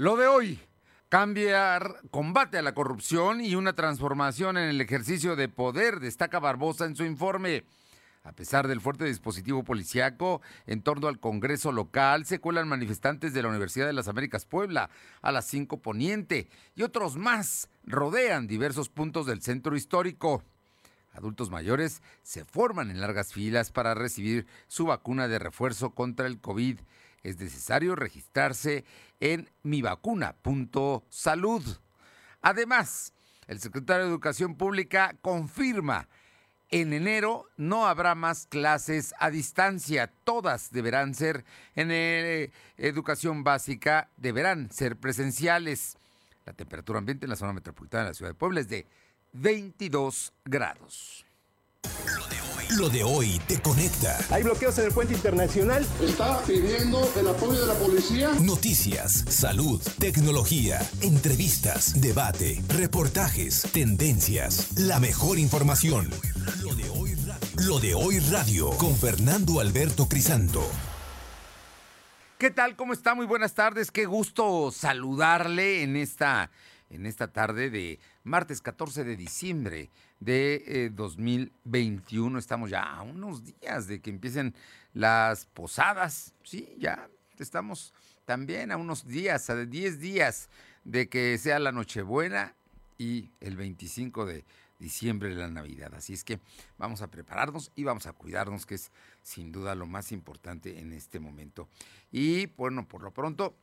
Lo de hoy, cambiar, combate a la corrupción y una transformación en el ejercicio de poder, destaca Barbosa en su informe. A pesar del fuerte dispositivo policiaco en torno al Congreso local, se cuelan manifestantes de la Universidad de las Américas Puebla a las 5 Poniente y otros más rodean diversos puntos del centro histórico. Adultos mayores se forman en largas filas para recibir su vacuna de refuerzo contra el COVID es necesario registrarse en mivacuna.salud. Además, el secretario de Educación Pública confirma en enero no habrá más clases a distancia, todas deberán ser en eh, educación básica, deberán ser presenciales. La temperatura ambiente en la zona metropolitana de la ciudad de Puebla es de 22 grados. Hoy te conecta. Hay bloqueos en el puente internacional. Está pidiendo el apoyo de la policía. Noticias, salud, tecnología, entrevistas, debate, reportajes, tendencias, la mejor información. Lo de hoy, Lo de hoy radio con Fernando Alberto Crisanto. ¿Qué tal? ¿Cómo está? Muy buenas tardes. Qué gusto saludarle en esta en esta tarde de martes 14 de diciembre de 2021. Eh, estamos ya a unos días de que empiecen las posadas. Sí, ya estamos también a unos días, a 10 días de que sea la Nochebuena y el 25 de diciembre la Navidad. Así es que vamos a prepararnos y vamos a cuidarnos, que es sin duda lo más importante en este momento. Y bueno, por lo pronto,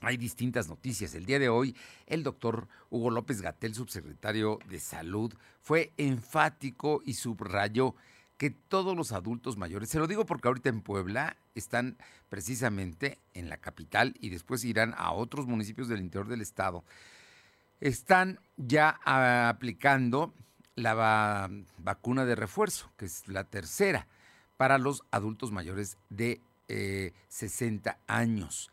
hay distintas noticias. El día de hoy, el doctor Hugo López Gatel, subsecretario de Salud, fue enfático y subrayó que todos los adultos mayores, se lo digo porque ahorita en Puebla están precisamente en la capital y después irán a otros municipios del interior del estado, están ya aplicando la vacuna de refuerzo, que es la tercera, para los adultos mayores de 60 eh, años.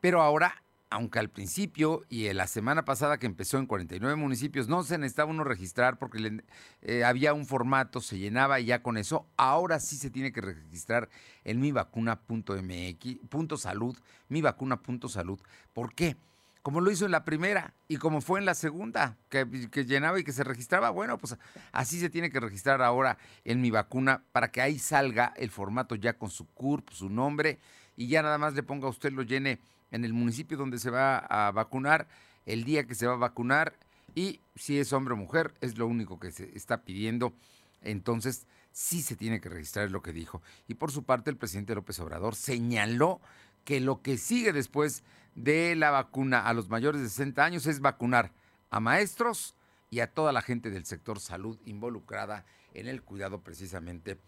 Pero ahora, aunque al principio y en la semana pasada que empezó en 49 municipios no se necesitaba uno registrar porque eh, había un formato, se llenaba y ya con eso, ahora sí se tiene que registrar en mivacuna.mx, salud, mivacuna.salud. ¿Por qué? Como lo hizo en la primera y como fue en la segunda, que, que, llenaba y que se registraba, bueno, pues así se tiene que registrar ahora en mi vacuna para que ahí salga el formato ya con su CURP, su nombre, y ya nada más le ponga a usted, lo llene en el municipio donde se va a vacunar, el día que se va a vacunar y si es hombre o mujer, es lo único que se está pidiendo. Entonces, sí se tiene que registrar lo que dijo. Y por su parte, el presidente López Obrador señaló que lo que sigue después de la vacuna a los mayores de 60 años es vacunar a maestros y a toda la gente del sector salud involucrada en el cuidado precisamente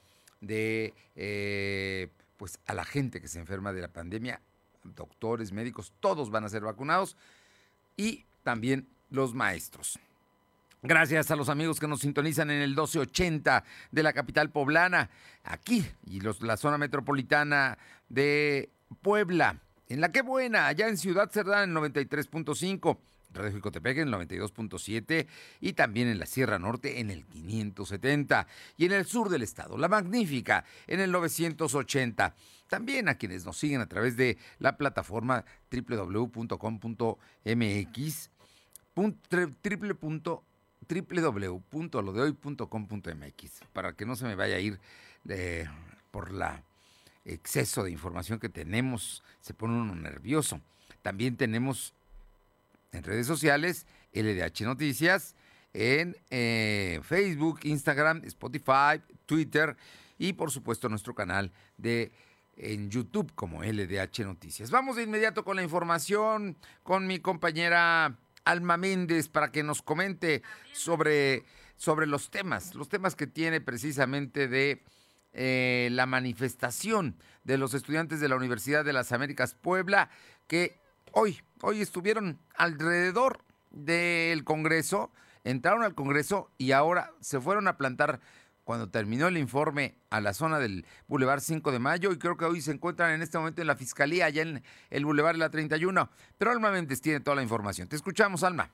de eh, pues a la gente que se enferma de la pandemia doctores, médicos, todos van a ser vacunados y también los maestros. Gracias a los amigos que nos sintonizan en el 1280 de la capital poblana, aquí y los, la zona metropolitana de Puebla. En la que buena, allá en Ciudad Cerdán en 93.5. Radio Jicotepec en el 92.7 y también en la Sierra Norte en el 570 y en el sur del estado, La Magnífica en el 980. También a quienes nos siguen a través de la plataforma www.com.mx www.lodehoy.com.mx para que no se me vaya a ir por la exceso de información que tenemos, se pone uno nervioso. También tenemos en redes sociales, LDH Noticias, en eh, Facebook, Instagram, Spotify, Twitter y por supuesto nuestro canal de en YouTube como LDH Noticias. Vamos de inmediato con la información con mi compañera Alma Méndez para que nos comente sobre, sobre los temas, los temas que tiene precisamente de eh, la manifestación de los estudiantes de la Universidad de las Américas Puebla que hoy, hoy estuvieron alrededor del Congreso, entraron al Congreso y ahora se fueron a plantar cuando terminó el informe a la zona del Boulevard 5 de Mayo y creo que hoy se encuentran en este momento en la Fiscalía, allá en el Boulevard la 31. Pero Alma Méndez tiene toda la información. Te escuchamos, Alma.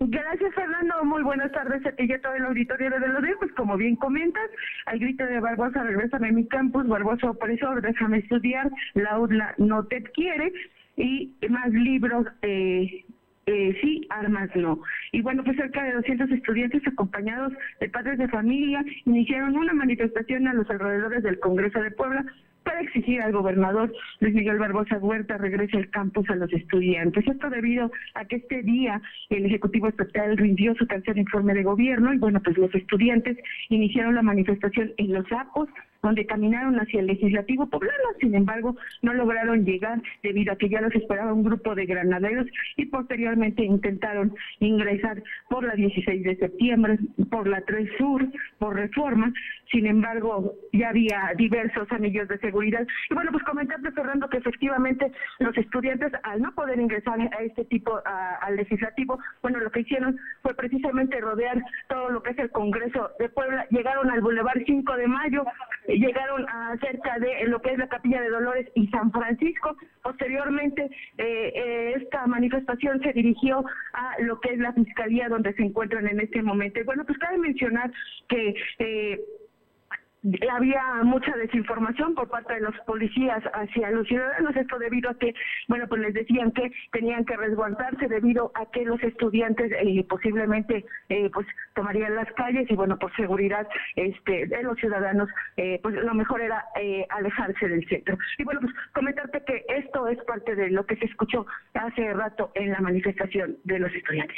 Gracias, Fernando. Muy buenas tardes y a todo el auditorio de los Pues como bien comentas, al grito de Barbosa, regresame a mi campus, Barbosa opresor, déjame estudiar, la UDLA no te quiere. y más libros eh, eh, sí, armas no. Y bueno, pues cerca de 200 estudiantes acompañados de padres de familia iniciaron una manifestación a los alrededores del Congreso de Puebla para exigir al gobernador Luis Miguel Barbosa Huerta regrese al campus a los estudiantes. Esto debido a que este día el Ejecutivo Estatal rindió su tercer informe de gobierno y bueno, pues los estudiantes iniciaron la manifestación en Los Apos, donde caminaron hacia el legislativo poblano, sin embargo, no lograron llegar debido a que ya los esperaba un grupo de granaderos y posteriormente intentaron ingresar por la 16 de septiembre, por la 3 Sur, por Reforma, sin embargo, ya había diversos anillos de seguridad. Y bueno, pues comentarte, Fernando, que efectivamente los estudiantes, al no poder ingresar a este tipo, al legislativo, bueno, lo que hicieron fue precisamente rodear todo lo que es el Congreso de Puebla, llegaron al Boulevard 5 de Mayo, llegaron a cerca de lo que es la Capilla de Dolores y San Francisco. Posteriormente, eh, eh, esta manifestación se dirigió a lo que es la Fiscalía donde se encuentran en este momento. Y bueno, pues cabe mencionar que... Eh, había mucha desinformación por parte de los policías hacia los ciudadanos, esto debido a que, bueno, pues les decían que tenían que resguardarse debido a que los estudiantes eh, posiblemente eh, pues tomarían las calles y bueno, por seguridad este de los ciudadanos, eh, pues lo mejor era alejarse del centro. Y bueno, pues comentarte que esto es parte de lo que se escuchó hace rato en la manifestación de los estudiantes.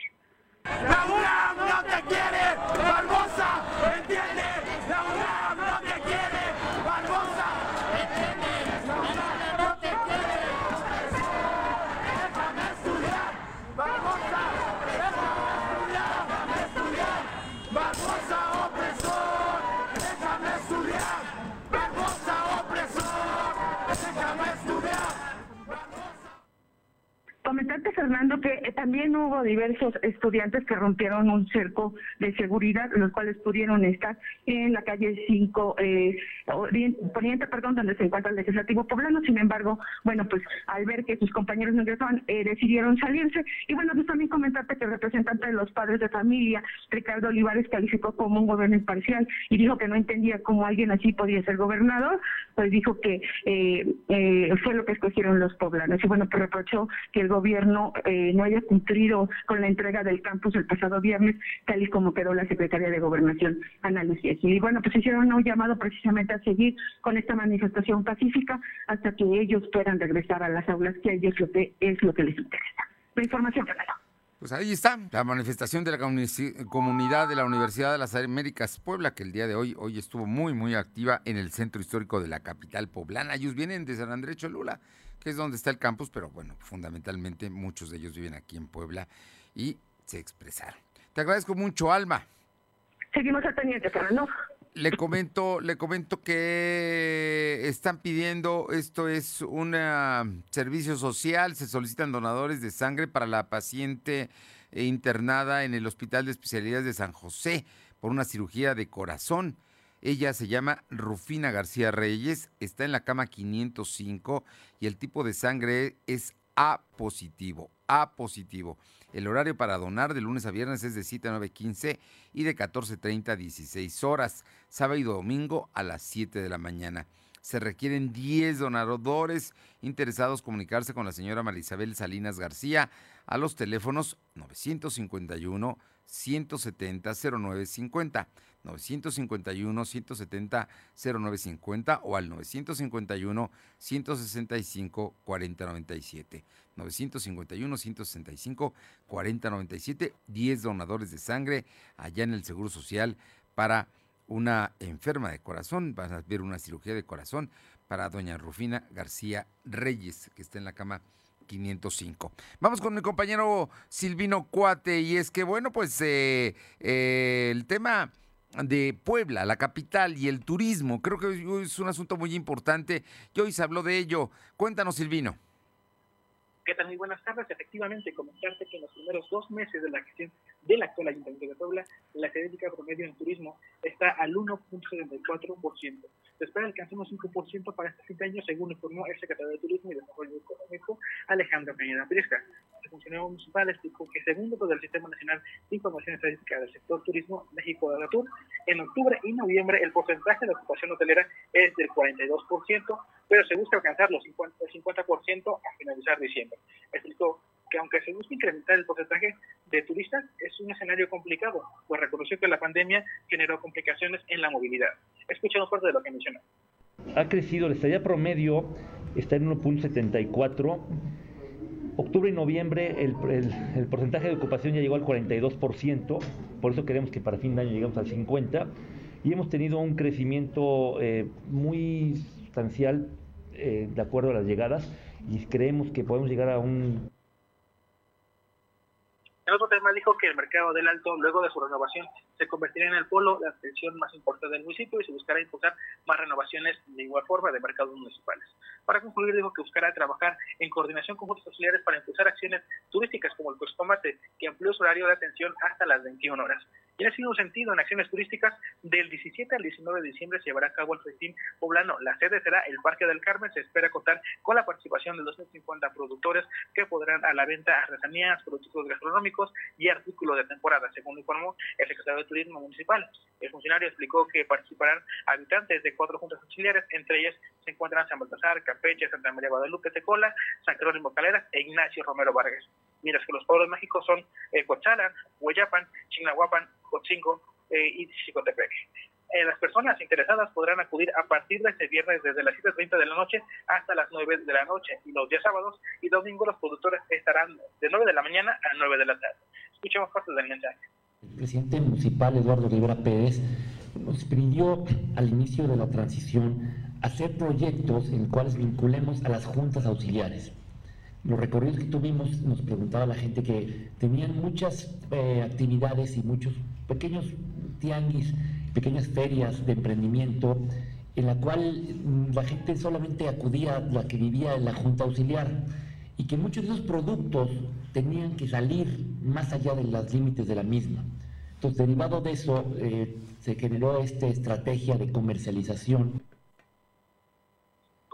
La no te quiere, Barbosa, ¿entiende? La UNAM Comentarte, Fernando, que eh, también hubo diversos estudiantes que rompieron un cerco de seguridad, los cuales pudieron estar en la calle 5 eh, Poniente, perdón, donde se encuentra el legislativo poblano. Sin embargo, bueno, pues al ver que sus compañeros no ingresaban, eh, decidieron salirse. Y bueno, pues también comentarte que el representante de los padres de familia, Ricardo Olivares, calificó como un gobierno imparcial y dijo que no entendía cómo alguien así podía ser gobernador, pues dijo que eh, fue lo que escogieron los poblanos. Y bueno, pues reprochó que el gobierno eh, no haya cumplido con la entrega del campus el pasado viernes, tal y como quedó la secretaria de Gobernación, Ana Lucía Y bueno, pues hicieron un llamado precisamente a seguir con esta manifestación pacífica hasta que ellos puedan regresar a las aulas, que a ellos lo que es lo que les interesa. La información, Fernando. Pues ahí está, la manifestación de la comunidad de la Universidad de las Américas Puebla, que el día de hoy, hoy estuvo muy, muy activa en el centro histórico de la capital poblana. Ellos vienen de San Andrés Cholula que es donde está el campus, pero bueno, fundamentalmente muchos de ellos viven aquí en Puebla y se expresaron. Te agradezco mucho, Alma. Seguimos al pendiente, no. Le comento, le comento que están pidiendo, esto es un servicio social, se solicitan donadores de sangre para la paciente internada en el Hospital de Especialidades de San José por una cirugía de corazón. Ella se llama Rufina García Reyes, está en la cama 505 y el tipo de sangre es A positivo. A positivo. El horario para donar de lunes a viernes es de 7 a 9.15 y de 14.30 a 16 horas. Sábado y domingo a las 7 de la mañana. Se requieren 10 donadores interesados comunicarse con la señora Marisabel Salinas García a los teléfonos 951 170 0950 951-170-0950 o al 951-165-4097. 951-165-4097. 10 donadores de sangre allá en el Seguro Social para una enferma de corazón. Van a ver una cirugía de corazón para doña Rufina García Reyes, que está en la cama 505. Vamos con mi compañero Silvino Cuate y es que, bueno, pues eh, eh, el tema de Puebla, la capital y el turismo. Creo que es un asunto muy importante y hoy se habló de ello. Cuéntanos, Silvino. ¿Qué tal? Muy buenas tardes. Efectivamente, comentarte que en los primeros dos meses de la gestión del actual Ayuntamiento de Puebla, la estadística promedio en turismo está al 1.74%. Se espera alcanzar un 5% para este fin de año, según informó el secretario de Turismo y Desarrollo Económico, Alejandro Peña Priesca. funcionario municipal explicó que según datos del Sistema Nacional de Información Estadística del Sector Turismo México de Natur, en octubre y noviembre el porcentaje de ocupación hotelera es del 42%, pero se busca alcanzar los 50, el 50% a finalizar diciembre. Explicó que aunque se busca incrementar el porcentaje de turistas, es un escenario complicado, pues reconoció que la pandemia generó complicaciones en la movilidad. Escuchemos parte de lo que mencionó. Ha crecido, la estadía promedio está en 1.74. Octubre y noviembre el, el, el, porcentaje de ocupación ya llegó al 42%, por eso queremos que para fin de año lleguemos al 50%, y hemos tenido un crecimiento eh, muy sustancial eh, de acuerdo a las llegadas, y creemos que podemos llegar a un en otro tema dijo que el mercado del Alto, luego de su renovación, se convertirá en el polo de atención más importante del municipio y se buscará impulsar más renovaciones de igual forma de mercados municipales. Para concluir, dijo que buscará trabajar en coordinación con juntos auxiliares para impulsar acciones turísticas como el Costomate, que amplió su horario de atención hasta las 21 horas. Y en ese mismo sentido, en acciones turísticas, del 17 al 19 de diciembre se llevará a cabo el festín poblano. La sede será el Parque del Carmen. Se espera contar con la participación de 250 productores que podrán a la venta artesanías, productos gastronómicos y artículos de temporada, según informó el secretario de Turismo Municipal. El funcionario explicó que participarán habitantes de cuatro juntas auxiliares, entre ellas se encuentran San Baltasar, Campeche, Santa María Guadalupe, Tecola, San Jerónimo Caleras e Ignacio Romero Vargas. Mientras que los pueblos mágicos son eh, Cochalan, Hueyapan, Cotzingo eh, y Xicotepec. Eh, las personas interesadas podrán acudir a partir de este viernes desde las 7.30 de la noche hasta las 9 de la noche y los días sábados y domingos los productores estarán de 9 de la mañana a 9 de la tarde. Escuchemos parte del mensaje. El presidente municipal Eduardo Rivera Pérez nos pidió al inicio de la transición hacer proyectos en los cuales vinculemos a las juntas auxiliares. Los recorridos que tuvimos nos preguntaba la gente que tenían muchas eh, actividades y muchos pequeños tianguis, pequeñas ferias de emprendimiento en la cual la gente solamente acudía, la que vivía en la junta auxiliar, y que muchos de esos productos tenían que salir más allá de los límites de la misma. Entonces, derivado de eso, eh, se generó esta estrategia de comercialización.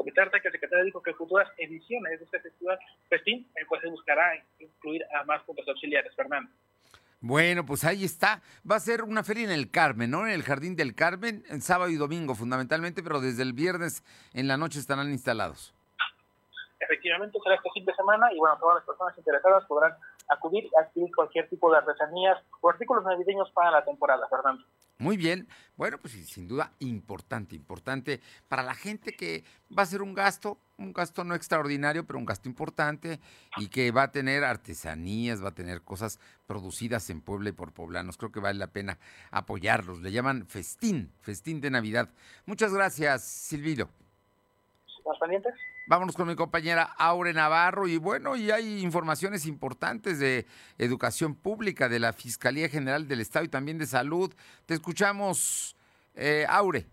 Comentarte que el secretario dijo que futuras ediciones de este festival festín pues se buscará incluir a más puntos auxiliares, Fernando. Bueno, pues ahí está. Va a ser una feria en el Carmen, ¿no? En el Jardín del Carmen, en sábado y domingo fundamentalmente, pero desde el viernes en la noche estarán instalados. Efectivamente será este fin de semana y bueno, todas las personas interesadas podrán acudir y adquirir cualquier tipo de artesanías o artículos navideños para la temporada, Fernando. Muy bien. Bueno, pues sin duda importante, importante para la gente que va a ser un gasto, un gasto no extraordinario, pero un gasto importante y que va a tener artesanías, va a tener cosas producidas en Puebla y por poblanos. Creo que vale la pena apoyarlos. Le llaman festín, festín de Navidad. Muchas gracias, Silvio. ¿Más pendientes? Vámonos con mi compañera Aure Navarro y bueno, y hay informaciones importantes de educación pública, de la Fiscalía General del Estado y también de salud. Te escuchamos, eh, Aure.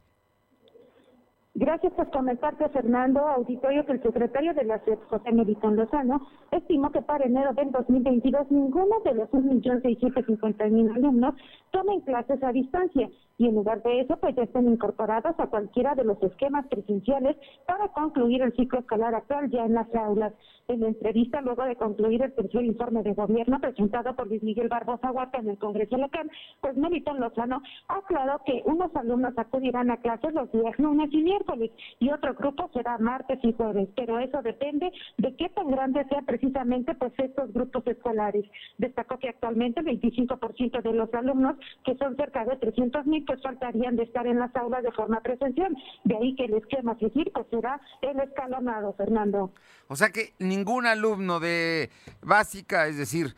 Gracias por comentarte, Fernando. Auditorio que el secretario de la SEP, José Melitón Lozano, estimó que para enero del 2022 ninguno de los 1.650.000 alumnos tomen clases a distancia y en lugar de eso, pues ya están incorporados a cualquiera de los esquemas presenciales para concluir el ciclo escolar actual ya en las aulas. En la entrevista, luego de concluir el tercer informe de gobierno presentado por Luis Miguel Barbosa Huerta en el Congreso local, pues Melitón Lozano aclaró que unos alumnos acudirán a clases los días lunes y miércoles y otro grupo será martes y jueves, pero eso depende de qué tan grandes sean precisamente pues estos grupos escolares. Destacó que actualmente el 25% de los alumnos, que son cerca de 300 mil, pues faltarían de estar en las aulas de forma presencial. De ahí que el esquema a seguir pues será el escalonado, Fernando. O sea que ningún alumno de básica, es decir,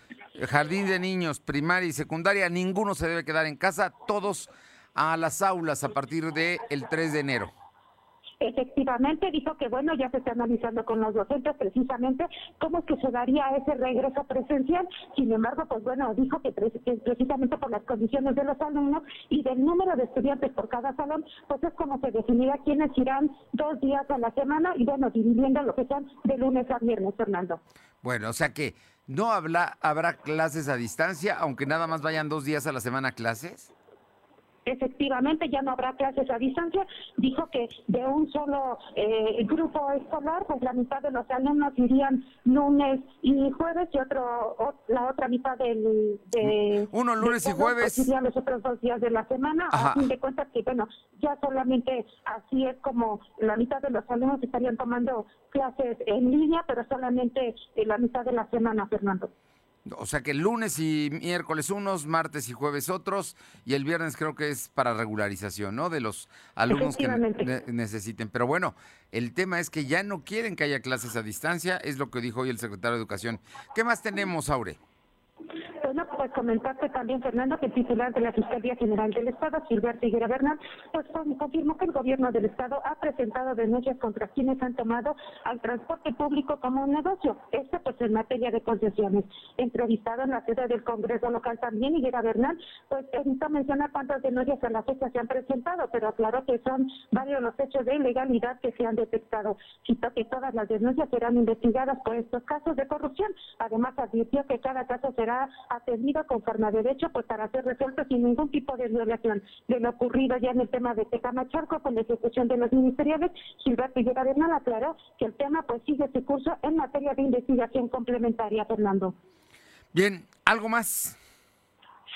jardín de niños, primaria y secundaria, ninguno se debe quedar en casa, todos a las aulas a partir del el 3 de enero. Efectivamente, dijo que bueno, ya se está analizando con los docentes precisamente cómo es que se daría ese regreso presencial. Sin embargo, pues bueno, dijo que, precisamente por las condiciones de los alumnos y del número de estudiantes por cada salón, pues es como se definirá quiénes irán dos días a la semana y bueno, dividiendo lo que son de lunes a viernes, Fernando. Bueno, o sea que no habla, habrá clases a distancia, aunque nada más vayan dos días a la semana clases. Efectivamente ya no habrá clases a distancia. Dijo que de un solo eh, grupo escolar, pues la mitad de los alumnos irían lunes y jueves y otro la otra mitad del de uno lunes y jueves pues, irían los otros dos días de la semana. A fin de cuentas que bueno ya solamente así es como la mitad de los alumnos estarían tomando clases en línea, pero solamente en la mitad de la semana, Fernando. O sea que lunes y miércoles unos, martes y jueves otros, y el viernes creo que es para regularización, ¿no? De los alumnos que necesiten. Pero bueno, el tema es que ya no quieren que haya clases a distancia, es lo que dijo hoy el secretario de Educación. ¿Qué más tenemos, Aure? Pues comentarte también, Fernando, que el titular de la Fiscalía General del Estado, Gilberto Higuera Bernal, pues confirmó que el gobierno del Estado ha presentado denuncias contra quienes han tomado al transporte público como un negocio. Esto pues en materia de concesiones. Entrevistado en la sede del Congreso local también, Higuera Bernal, pues evitó mencionar cuántas denuncias a la fecha se han presentado, pero aclaró que son varios los hechos de ilegalidad que se han detectado. Citó que todas las denuncias serán investigadas por estos casos de corrupción. Además, advirtió que cada caso será atendido conforme a derecho pues para ser resuelto sin ningún tipo de violación de lo ocurrido ya en el tema de Tecamachalco con la ejecución de los ministeriales. Gilberto Higuera Bernal aclaró que el tema pues sigue su curso en materia de investigación complementaria, Fernando. Bien, ¿algo más?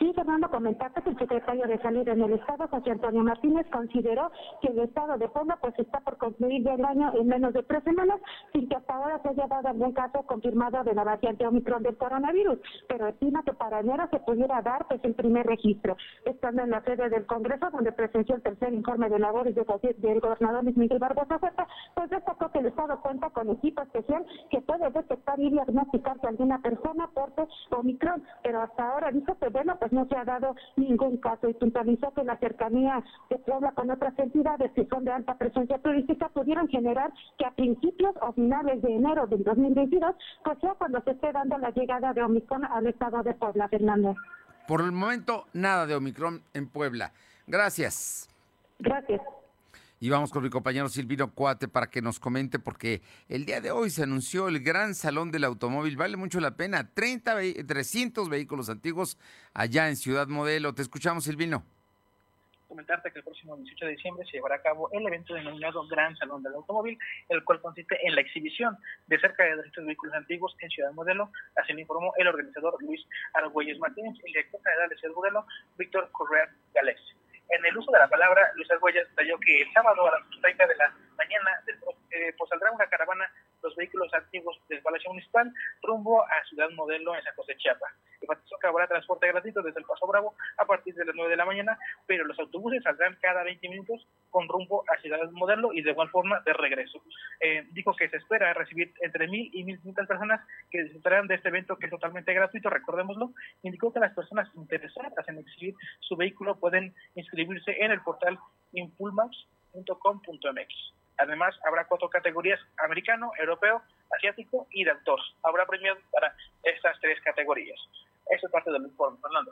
Sí, Fernando, comentaste que el secretario de Salud en el Estado, José Antonio Martínez, consideró que el Estado de Puebla pues está por concluir ya el año en menos de tres semanas, sin que hasta ahora se haya dado algún caso confirmado de la variante Omicron del coronavirus, pero estima que para enero se pudiera dar pues el primer registro. Estando en la sede del Congreso, donde presenció el tercer informe de labores del gobernador Luis Miguel Barbosa Huerta, pues destacó que el Estado cuenta con equipo especial que puede detectar y diagnosticar que alguna persona porte Omicron, pero hasta ahora dijo que bueno, pues no se ha dado ningún caso y puntualizó que la cercanía de Puebla con otras entidades que son de alta presencia turística pudieron generar que a principios o finales de enero del 2022, pues sea cuando se esté dando la llegada de Omicron al estado de Puebla, Fernando. Por el momento, nada de Omicron en Puebla. Gracias. Gracias. Y vamos con mi compañero Silvino Cuate para que nos comente, porque el día de hoy se anunció el Gran Salón del Automóvil. Vale mucho la pena. 30, 300 vehículos antiguos allá en Ciudad Modelo. Te escuchamos, Silvino. Comentarte que el próximo 18 de diciembre se llevará a cabo el evento denominado Gran Salón del Automóvil, el cual consiste en la exhibición de cerca de 200 vehículos antiguos en Ciudad Modelo. Así lo informó el organizador Luis Argüelles Martínez y el director general de Ciudad Modelo, Víctor Correa Galés. En el uso de la palabra, Luis Arguellas detalló que el sábado a las 30 de la mañana eh, pues saldrá una caravana los vehículos antiguos del Palacio Municipal rumbo a Ciudad Modelo en San José Chiapa. Enfatizó que habrá transporte gratuito desde el Paso Bravo a partir de las 9 de la mañana, pero los autobuses saldrán cada 20 minutos con rumbo a Ciudad Modelo y de igual forma de regreso. Eh, dijo que se espera recibir entre 1.000 y 1.500 personas que disfrutarán de este evento que es totalmente gratuito, recordémoslo. Indicó que las personas interesadas en exhibir su vehículo pueden inscribirse en el portal impulmax.com.mx. Además, habrá cuatro categorías, americano, europeo, asiático y de autor. Habrá premios para estas tres categorías. Eso es parte del informe, Fernando.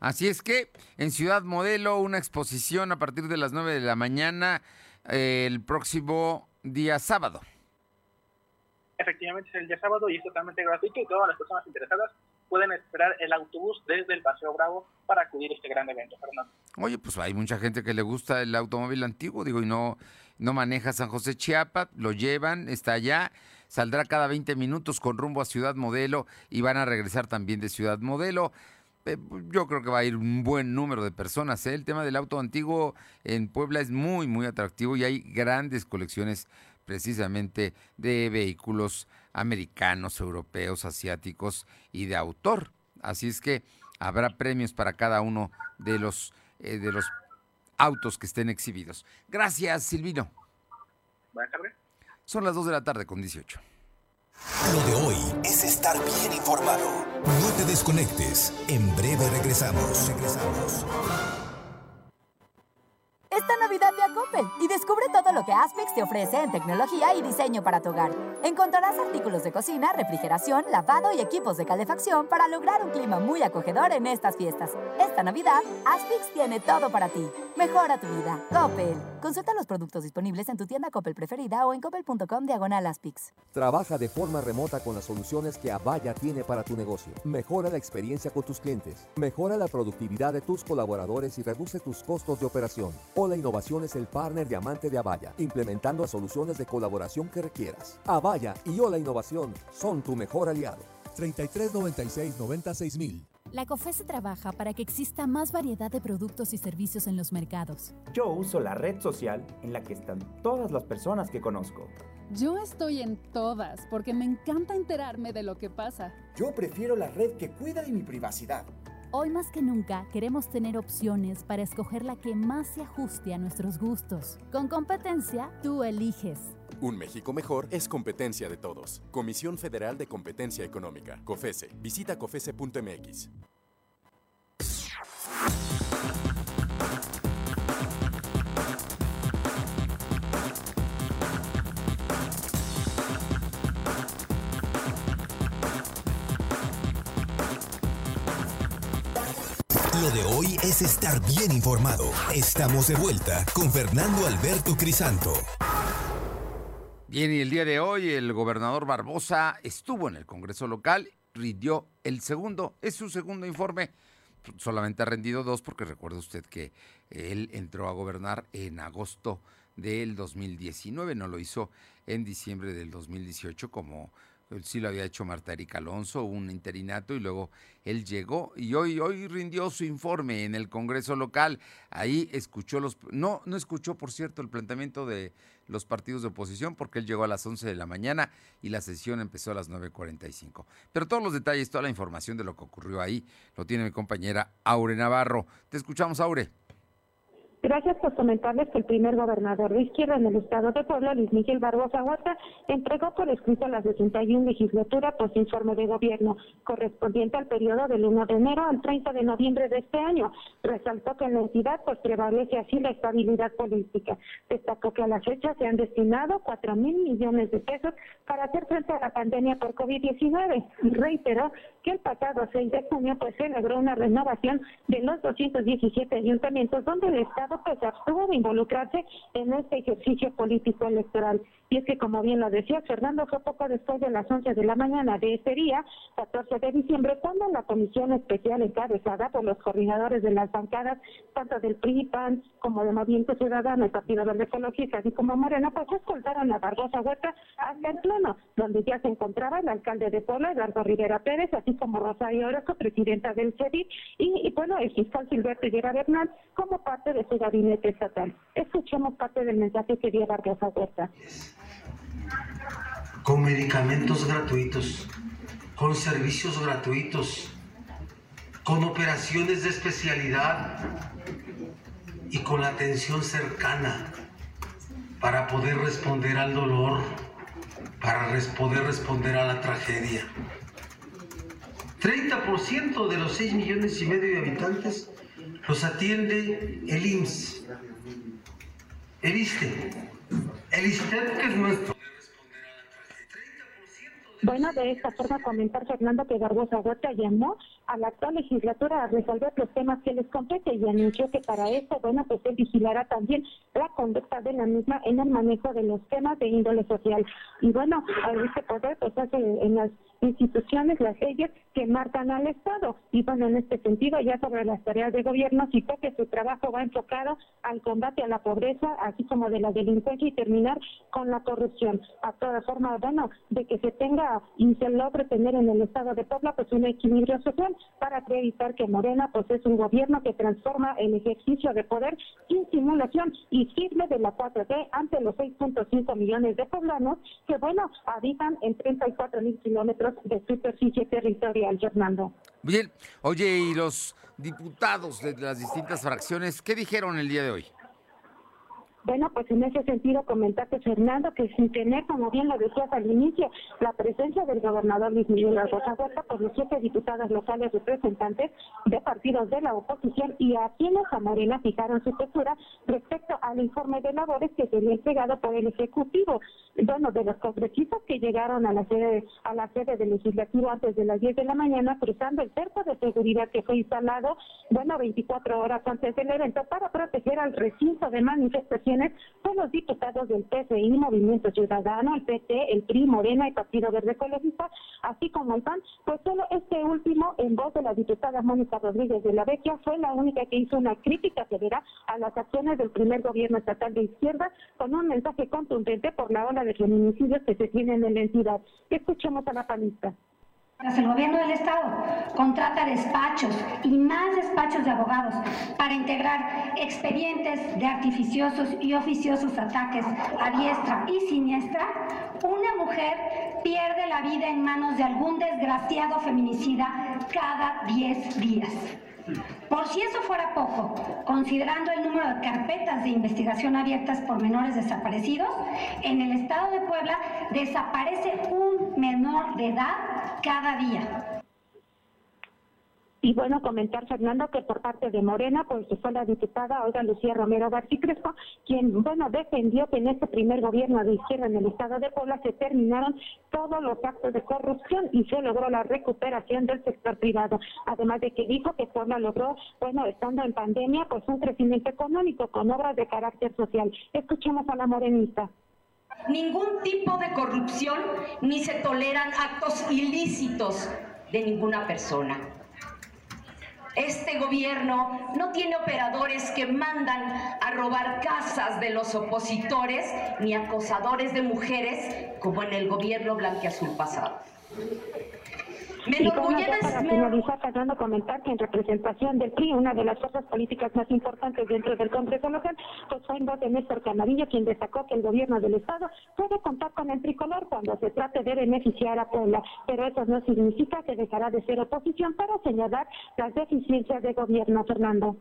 Así es que en Ciudad Modelo, una exposición a partir de las 9 de la mañana eh, el próximo día sábado. Efectivamente es el día sábado y es totalmente gratuito y todas las personas interesadas pueden esperar el autobús desde el Paseo Bravo para acudir a este gran evento, Fernando. Oye, pues hay mucha gente que le gusta el automóvil antiguo, digo, y no, no maneja San José Chiapa, lo llevan, está allá, saldrá cada 20 minutos con rumbo a Ciudad Modelo y van a regresar también de Ciudad Modelo. Eh, yo creo que va a ir un buen número de personas. ¿eh? El tema del auto antiguo en Puebla es muy, muy atractivo y hay grandes colecciones precisamente de vehículos americanos, europeos, asiáticos y de autor. Así es que habrá premios para cada uno de los, eh, de los autos que estén exhibidos. Gracias, Silvino. Buenas tardes. Son las 2 de la tarde con 18. Lo de hoy es estar bien informado. No te desconectes. En breve regresamos. Regresamos. Esta Navidad ve a Coppel y descubre todo lo que Aspix te ofrece en tecnología y diseño para tu hogar. Encontrarás artículos de cocina, refrigeración, lavado y equipos de calefacción para lograr un clima muy acogedor en estas fiestas. Esta Navidad, Aspix tiene todo para ti. Mejora tu vida. Coppel. Consulta los productos disponibles en tu tienda Coppel preferida o en coppel.com diagonal Aspix. Trabaja de forma remota con las soluciones que Avaya tiene para tu negocio. Mejora la experiencia con tus clientes. Mejora la productividad de tus colaboradores y reduce tus costos de operación. La innovación es el partner diamante de Avaya, implementando soluciones de colaboración que requieras. Avaya y Hola Innovación son tu mejor aliado. 33 96 96 mil. La COFESE trabaja para que exista más variedad de productos y servicios en los mercados. Yo uso la red social en la que están todas las personas que conozco. Yo estoy en todas porque me encanta enterarme de lo que pasa. Yo prefiero la red que cuida de mi privacidad. Hoy más que nunca queremos tener opciones para escoger la que más se ajuste a nuestros gustos. Con competencia, tú eliges. Un México mejor es competencia de todos. Comisión Federal de Competencia Económica. COFESE. Visita COFESE.mx. De hoy es estar bien informado. Estamos de vuelta con Fernando Alberto Crisanto. Bien, y el día de hoy el gobernador Barbosa estuvo en el Congreso local, rindió el segundo, es su segundo informe. Solamente ha rendido dos porque recuerda usted que él entró a gobernar en agosto del 2019, no lo hizo en diciembre del 2018 como sí lo había hecho Marta Erika Alonso, un interinato, y luego él llegó y hoy, hoy rindió su informe en el Congreso local. Ahí escuchó los, no, no escuchó, por cierto, el planteamiento de los partidos de oposición, porque él llegó a las 11 de la mañana y la sesión empezó a las 9.45. Pero todos los detalles, toda la información de lo que ocurrió ahí, lo tiene mi compañera Aure Navarro. Te escuchamos, Aure. Gracias por comentarles que el primer gobernador de izquierda en el estado de Puebla, Luis Miguel Barbosa Huerta, entregó por escrito la 61 legislatura pues informe de gobierno correspondiente al periodo del 1 de enero al 30 de noviembre de este año. Resaltó que en la entidad pues prevalece así la estabilidad política. Destacó que a la fecha se han destinado 4 mil millones de pesos para hacer frente a la pandemia por COVID-19 y reiteró que el pasado 6 de junio pues se logró una renovación de los 217 ayuntamientos donde el Estado pues abstuvo de involucrarse en este ejercicio político electoral. Y es que, como bien lo decía Fernando, fue poco después de las 11 de la mañana de este día, 14 de diciembre, cuando la comisión especial encabezada por los coordinadores de las bancadas, tanto del PRI, PAN, como de Movimiento Ciudadano, el Partido Verde Ecologista, así como Morena, pues escoltaron a Barbosa Huerta hasta el plano, donde ya se encontraba el alcalde de Puebla, Eduardo Rivera Pérez, así como Rosario Orozco, presidenta del CEDIC, y, y, bueno, el fiscal Silberto Llera Bernal, como parte de su gabinete estatal. Escuchemos parte del mensaje que dio Barbosa Huerta con medicamentos gratuitos, con servicios gratuitos, con operaciones de especialidad y con la atención cercana para poder responder al dolor, para poder responder a la tragedia. 30% de los 6 millones y medio de habitantes los atiende el IMSS, el ISTE, el ISTE que es nuestro. Bueno, de esta forma comentar Fernando que Barbosa Huerta llamó a la actual legislatura a resolver los temas que les compete y anunció que para eso, bueno, pues él vigilará también la conducta de la misma en el manejo de los temas de índole social. Y bueno, a este poder pues hace en las instituciones, las leyes que marcan al Estado. Y bueno, en este sentido, ya sobre las tareas de gobierno, citó que su trabajo va enfocado al combate a la pobreza, así como de la delincuencia y terminar con la corrupción. A toda forma, bueno, de que se tenga y se logre tener en el Estado de Puebla pues un equilibrio social para acreditar que Morena pues es un gobierno que transforma el ejercicio de poder sin simulación y sirve de la 4T ante los 6.5 millones de poblanos que, bueno, habitan en 34 mil kilómetros de superficie territorial, Fernando. Bien, oye, y los diputados de las distintas fracciones, ¿qué dijeron el día de hoy? Bueno, pues en ese sentido comentaste, Fernando, que sin tener, como bien lo decías al inicio, la presencia del gobernador Luis Miguel Rosa Huerta, por los siete diputadas locales representantes de partidos de la oposición y a quienes a Morena fijaron su postura respecto al informe de labores que sería entregado por el Ejecutivo. Bueno, de los congresistas que llegaron a la sede a la sede del legislativo antes de las 10 de la mañana, cruzando el cerco de seguridad que fue instalado, bueno, 24 horas antes del evento para proteger al recinto de manifestaciones con los diputados del PCI, Movimiento Ciudadano, el PT, el PRI, Morena y Partido Verde Ecologista, así como el PAN, pues solo este último, en voz de la diputada Mónica Rodríguez de la Vecchia, fue la única que hizo una crítica severa a las acciones del primer gobierno estatal de izquierda, con un mensaje contundente por la ola de feminicidios que se tienen en la entidad. Escuchemos a la panista. El gobierno del Estado contrata despachos y más despachos de abogados para integrar expedientes de artificiosos y oficiosos ataques a diestra y siniestra. Una mujer pierde la vida en manos de algún desgraciado feminicida cada 10 días. Por si eso fuera poco, considerando el número de carpetas de investigación abiertas por menores desaparecidos, en el estado de Puebla desaparece un menor de edad cada día. Y bueno, comentar, Fernando, que por parte de Morena, pues fue la diputada Olga Lucía Romero García Crespo, quien, bueno, defendió que en este primer gobierno de izquierda en el estado de Puebla se terminaron todos los actos de corrupción y se logró la recuperación del sector privado. Además de que dijo que Puebla logró, bueno, estando en pandemia, pues un crecimiento económico con obras de carácter social. Escuchemos a la morenista ningún tipo de corrupción ni se toleran actos ilícitos de ninguna persona. Este gobierno no tiene operadores que mandan a robar casas de los opositores ni acosadores de mujeres como en el gobierno blanqueazul pasado. Me y para finalizar, Fernando, comentar que en representación del PRI, una de las fuerzas políticas más importantes dentro del Congreso local, pues fue en voz de Néstor Camarillo, quien destacó que el gobierno del Estado puede contar con el tricolor cuando se trate de beneficiar a Puebla, pero eso no significa que dejará de ser oposición para señalar las deficiencias de gobierno, Fernando.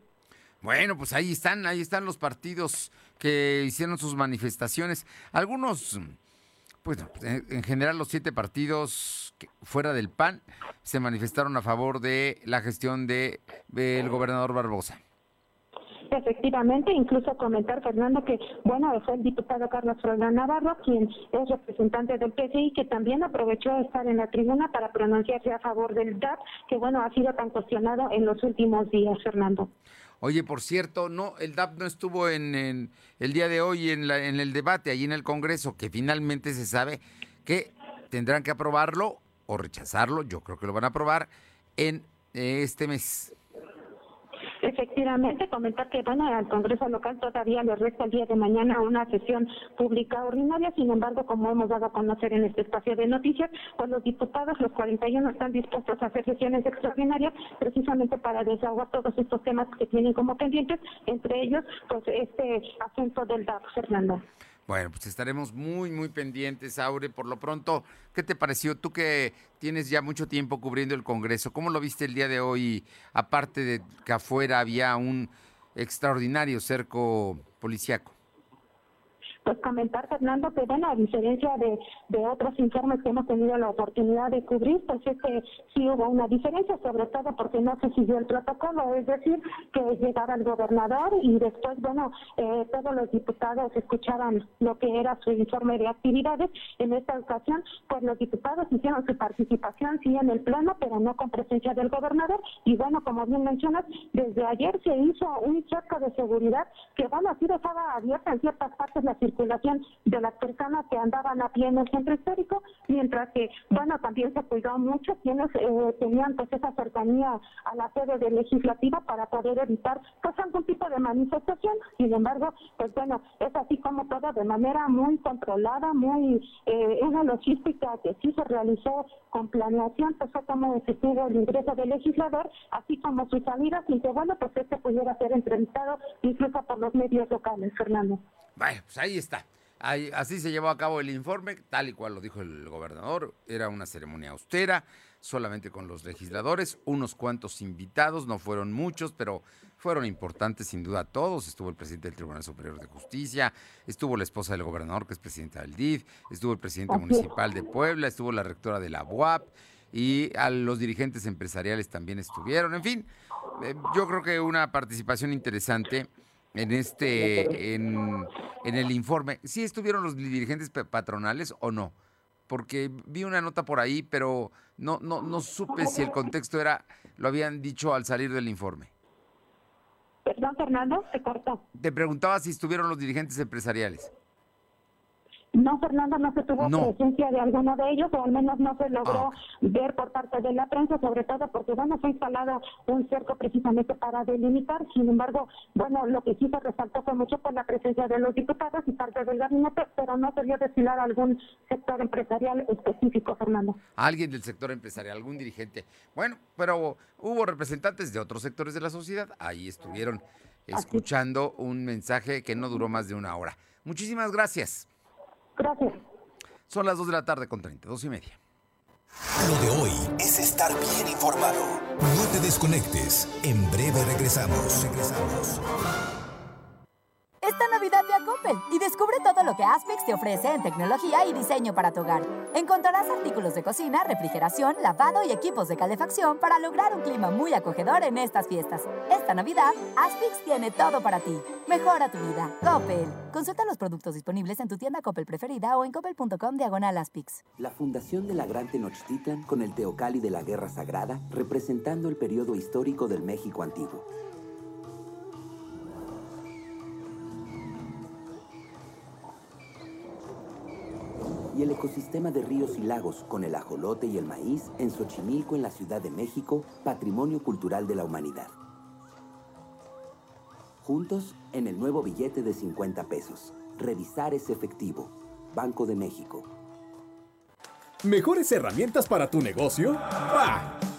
Bueno, pues ahí están, ahí están los partidos que hicieron sus manifestaciones. Algunos pues en general los siete partidos fuera del PAN se manifestaron a favor de la gestión de del gobernador Barbosa. Efectivamente, incluso comentar, Fernando, que, bueno, fue el diputado Carlos Roldán Navarro, quien es representante del PCI, que también aprovechó estar en la tribuna para pronunciarse a favor del DAP, que, bueno, ha sido tan cuestionado en los últimos días, Fernando. Oye, por cierto, no, el DAP no estuvo en, el día de hoy en, la, en el debate, allí en el Congreso, que finalmente se sabe que tendrán que aprobarlo o rechazarlo, yo creo que lo van a aprobar en este mes. Efectivamente, comentar que bueno, al Congreso local todavía le resta el día de mañana una sesión pública ordinaria, sin embargo, como hemos dado a conocer en este espacio de noticias, pues los diputados, los 41, están dispuestos a hacer sesiones extraordinarias precisamente para desahogar todos estos temas que tienen como pendientes, entre ellos, pues este asunto del DAP, Fernando. Bueno, pues estaremos muy, muy pendientes, Aure. Por lo pronto, ¿qué te pareció? Tú que tienes ya mucho tiempo cubriendo el Congreso, ¿cómo lo viste el día de hoy? Aparte de que afuera había un extraordinario cerco policiaco pues comentar, Fernando, que bueno, a diferencia de, de otros informes que hemos tenido la oportunidad de cubrir, pues es que sí hubo una diferencia, sobre todo porque no se siguió el protocolo, es decir, que llegaba el gobernador y después, bueno, eh, todos los diputados escuchaban lo que era su informe de actividades. En esta ocasión, pues los diputados hicieron su participación, sí, en el pleno, pero no con presencia del gobernador. Y bueno, como bien mencionas, desde ayer se hizo un cerco de seguridad que, bueno, así dejaba abierta en ciertas partes la circulación circulación de las personas que andaban a pie en el centro histórico, mientras que, bueno, también se cuidó mucho quienes eh, tenían pues esa cercanía a la sede del legislativo para poder evitar pues algún tipo de manifestación. Sin embargo, pues bueno, es así como todo de manera muy controlada, muy eh, una logística que sí se realizó con planeación, pues fue como se tuvo el ingreso del legislador, así como su salida, sin que bueno, pues este pudiera ser entrevistado incluso por los medios locales, Fernando. Bueno, pues ahí está. Ahí- así se llevó a cabo el informe, tal y cual lo dijo el gobernador. Era una ceremonia austera, solamente con los legisladores, unos cuantos invitados, no fueron muchos, pero fueron importantes sin duda todos. Estuvo el presidente del Tribunal Superior de Justicia, estuvo la esposa del gobernador, que es presidenta del DIF, estuvo el presidente municipal de Puebla, estuvo la rectora de la UAP y a los dirigentes empresariales también estuvieron. En fin, eh, yo creo que una participación interesante en este, en, en el informe. ¿Sí estuvieron los dirigentes patronales o no? Porque vi una nota por ahí, pero no, no, no supe si el contexto era, lo habían dicho al salir del informe. Perdón, Fernando, se cortó. Te preguntaba si estuvieron los dirigentes empresariales. No, Fernando, no se tuvo No. presencia de alguno de ellos, o al menos no se logró Ah. ver por parte de la prensa, sobre todo porque, bueno, fue instalado un cerco precisamente para delimitar. Sin embargo, bueno, lo que sí se resaltó fue mucho por la presencia de los diputados y parte del gabinete, pero no se vio desfilar algún sector empresarial específico, Fernando. Alguien del sector empresarial, algún dirigente. Bueno, pero hubo representantes de otros sectores de la sociedad. Ahí estuvieron escuchando un mensaje que no duró más de una hora. Muchísimas gracias. Gracias. Son las 2 de la tarde con 30, dos y media. Lo de hoy es estar bien informado. No te desconectes. En breve regresamos. Regresamos. Esta Navidad ve a Coppel y descubre todo lo que Aspix te ofrece en tecnología y diseño para tu hogar. Encontrarás artículos de cocina, refrigeración, lavado y equipos de calefacción para lograr un clima muy acogedor en estas fiestas. Esta Navidad, Aspix tiene todo para ti. Mejora tu vida. Coppel. Consulta los productos disponibles en tu tienda Coppel preferida o en coppel.com diagonal Aspix. La fundación de la Gran Tenochtitlan con el Teocalli de la Guerra Sagrada, representando el periodo histórico del México antiguo. Y el ecosistema de ríos y lagos con el ajolote y el maíz en Xochimilco, en la Ciudad de México, patrimonio cultural de la humanidad. Juntos en el nuevo billete de 50 pesos. Revisar es efectivo. Banco de México. ¿Mejores herramientas para tu negocio? ¡Bah!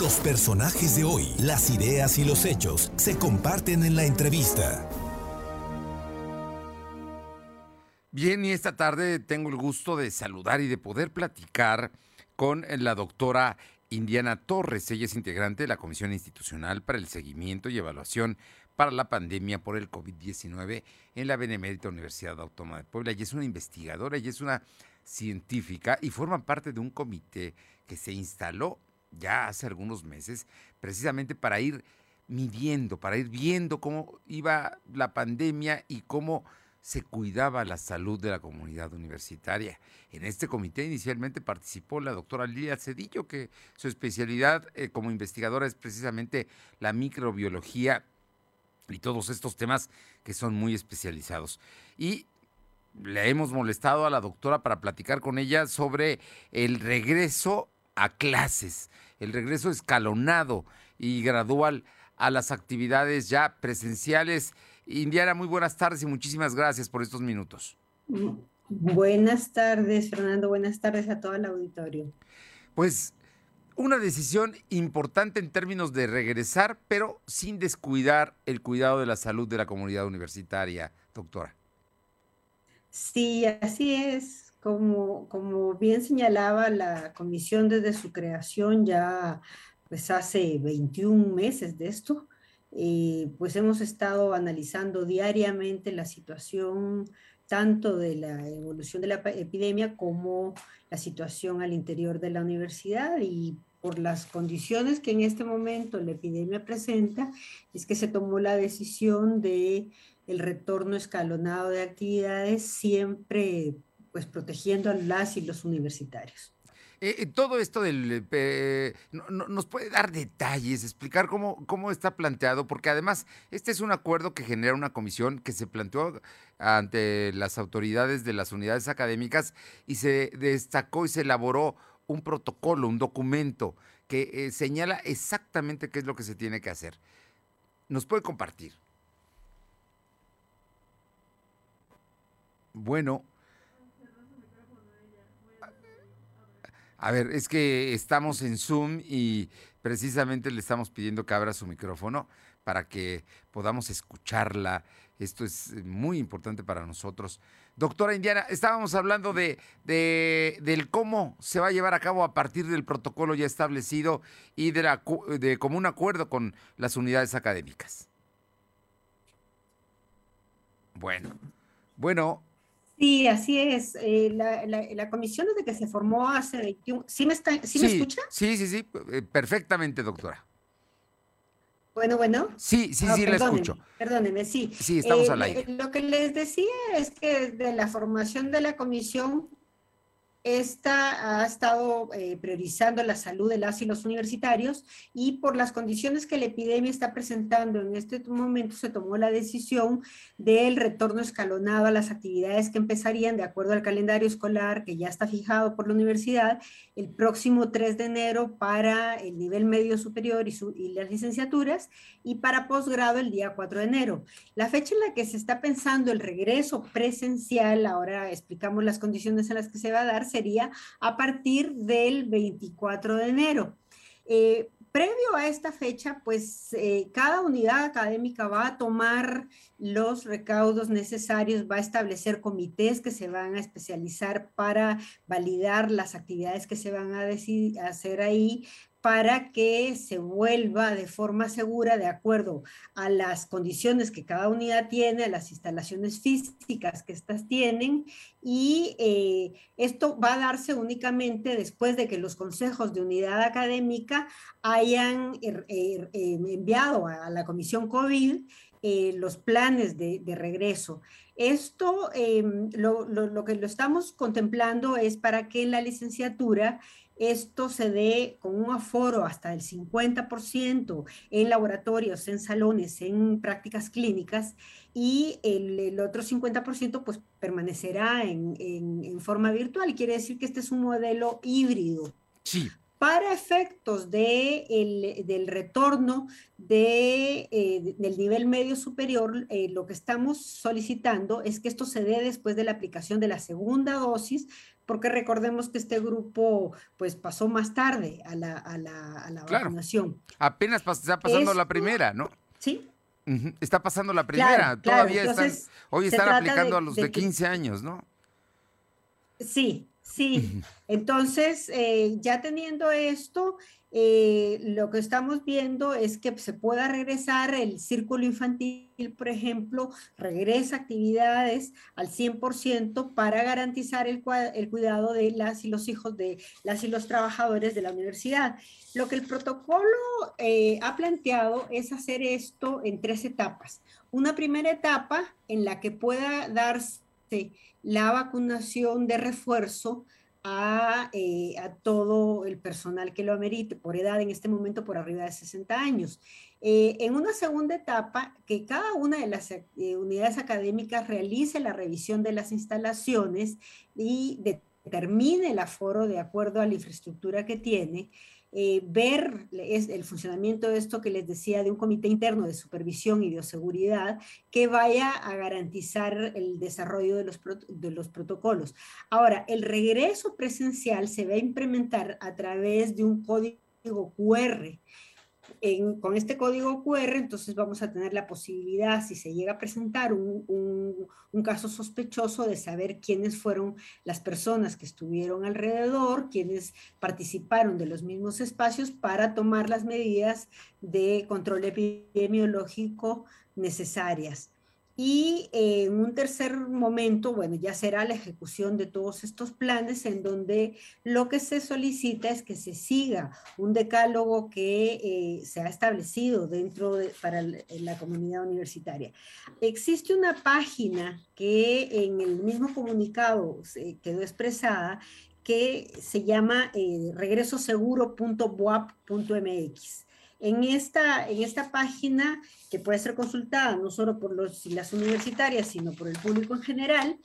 Los personajes de hoy, las ideas y los hechos se comparten en la entrevista. Bien, y esta tarde tengo el gusto de saludar y de poder platicar con la doctora Indiana Torres. Ella es integrante de la Comisión Institucional para el Seguimiento y Evaluación para la Pandemia por el COVID-19 en la Benemérita Universidad Autónoma de Puebla. Ella es una investigadora, ella es una científica y forma parte de un comité que se instaló ya hace algunos meses precisamente para ir midiendo, para ir viendo cómo iba la pandemia y cómo se cuidaba la salud de la comunidad universitaria. En este comité inicialmente participó la doctora Lilia Cedillo, que su especialidad eh, como investigadora es precisamente la microbiología y todos estos temas que son muy especializados. Y le hemos molestado a la doctora para platicar con ella sobre el regreso a clases, el regreso escalonado y gradual a las actividades ya presenciales. Indiana, muy buenas tardes y muchísimas gracias por estos minutos. Buenas tardes, Fernando. Buenas tardes a todo el auditorio. Pues una decisión importante en términos de regresar, pero sin descuidar el cuidado de la salud de la comunidad universitaria, doctora. Sí, así es. Como, como bien señalaba la comisión desde su creación ya pues hace 21 meses de esto, eh, pues hemos estado analizando diariamente la situación tanto de la evolución de la epidemia como la situación al interior de la universidad y por las condiciones que en este momento la epidemia presenta, es que se tomó la decisión de el retorno escalonado de actividades siempre pues protegiendo a las y los universitarios. Eh, eh, todo esto del... eh, no- no- ¿Nos puede dar detalles, explicar cómo, cómo está planteado? Porque además, este es un acuerdo que genera una comisión que se planteó ante las autoridades de las unidades académicas y se destacó y se elaboró un protocolo, un documento que señala exactamente qué es lo que se tiene que hacer. ¿Nos puede compartir? Bueno. A ver, es que estamos en Zoom y precisamente le estamos pidiendo que abra su micrófono para que podamos escucharla. Esto es eh, muy importante para nosotros. Doctora Indiana, estábamos hablando de, de- del cómo se va a llevar a cabo a partir del protocolo ya establecido y de, la, de común acuerdo con las unidades académicas. Bueno, bueno, Sí, así es. Eh, la, la, la comisión desde que se formó hace 21... ¿Sí me, está, ¿sí me escucha? Sí, sí, sí, eh, perfectamente, doctora. Bueno, bueno. Sí, sí, Ah, sí, la escucho. Perdónenme, sí. Sí, estamos Eh, al aire. Lo que les decía es que desde la formación de la comisión, esta ha estado eh, priorizando la salud de las y los universitarios y por las condiciones que la epidemia está presentando en este momento se tomó la decisión del retorno escalonado a las actividades que empezarían de acuerdo al calendario escolar que ya está fijado por la universidad el próximo 3 de enero para el nivel medio superior y, y las licenciaturas y para posgrado el día 4 de enero. La fecha en la que se está pensando el regreso presencial, ahora explicamos las condiciones en las que se va a dar, sería a partir del 24 de enero. Eh, previo a esta fecha, pues eh, cada unidad académica va a tomar los recaudos necesarios, va a establecer comités que se van a especializar para validar las actividades que se van a hacer ahí para que se vuelva de forma segura de acuerdo a las condiciones que cada unidad tiene, a las instalaciones físicas que éstas tienen y eh, esto va a darse únicamente después de que los consejos de unidad académica hayan er- er- em, enviado a la comisión COVID eh, los planes de, regreso. Esto, em, lo, lo- lo que lo estamos contemplando es para que la licenciatura esto se dé con un aforo hasta el 50% en laboratorios, en salones, en prácticas clínicas y el, el otro 50% pues permanecerá en, en- en forma virtual. Quiere decir que este es un modelo híbrido. Sí. Para efectos de el- del retorno de, eh, de- del nivel medio superior, eh, lo que estamos solicitando es que esto se dé después de la aplicación de la segunda dosis, porque recordemos que este grupo pues pasó más tarde a la, a la, a la Claro. vacunación. Apenas pas- está pasando la primera, ¿no? Sí. Está pasando la primera. claro, Todavía entonces, están, hoy están aplicando de- a los de de que- 15 años, ¿no? Sí, sí. Entonces, eh, ya teniendo esto, eh, lo que estamos viendo es que se pueda regresar el círculo infantil, por ejemplo, regresa actividades al 100% para garantizar el, cuidado de las y los hijos de las y los trabajadores de la universidad. Lo que el protocolo eh, ha planteado es hacer esto en tres etapas. Una primera etapa en la que pueda darse la vacunación de refuerzo a, eh, a todo el personal que lo amerite por edad, en este momento por arriba de 60 años. Eh, en una segunda etapa, que cada una de las eh, unidades académicas realice la revisión de las instalaciones y determine el aforo de acuerdo a la infraestructura que tiene, eh, ver es el funcionamiento de esto que les decía de un comité interno de supervisión y bioseguridad que vaya a garantizar el desarrollo de los, de los protocolos. Ahora, el regreso presencial se va a implementar a través de un código QR. En- con este código QR, entonces vamos a tener la posibilidad, si se llega a presentar un, un- caso sospechoso, de saber quiénes fueron las personas que estuvieron alrededor, quiénes participaron de los mismos espacios para tomar las medidas de control epidemiológico necesarias. Y eh, en un tercer momento, bueno, ya será la ejecución de todos estos planes en donde lo que se solicita es que se siga un decálogo que eh, se ha establecido dentro de, para la comunidad universitaria. Existe una página que en el mismo comunicado se quedó expresada que se llama eh, regresoseguro.boap.mx. En esta, en esta página, que puede ser consultada no solo por los, las universitarias, sino por el público en general,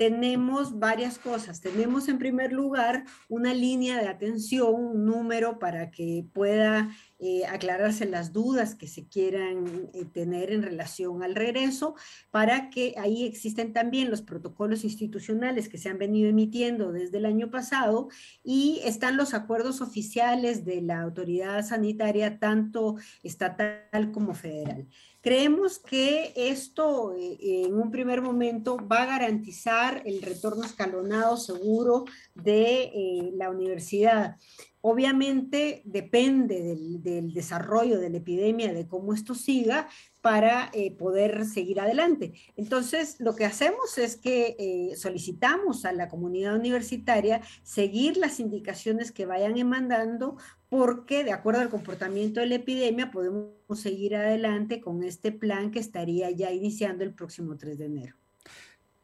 tenemos varias cosas. Tenemos en primer lugar una línea de atención, un número para que pueda eh, aclararse las dudas que se quieran eh, tener en relación al regreso, para que ahí existen también los protocolos institucionales que se han venido emitiendo desde el año pasado y están los acuerdos oficiales de la autoridad sanitaria, tanto estatal como federal. Creemos que esto eh, en un primer momento va a garantizar el retorno escalonado seguro de la universidad. Obviamente depende del, desarrollo de la epidemia, de cómo esto siga, para eh, poder seguir adelante. Entonces, lo que hacemos es que eh, solicitamos a la comunidad universitaria seguir las indicaciones que vayan mandando, porque de acuerdo al comportamiento de la epidemia podemos seguir adelante con este plan que estaría ya iniciando el próximo 3 de enero.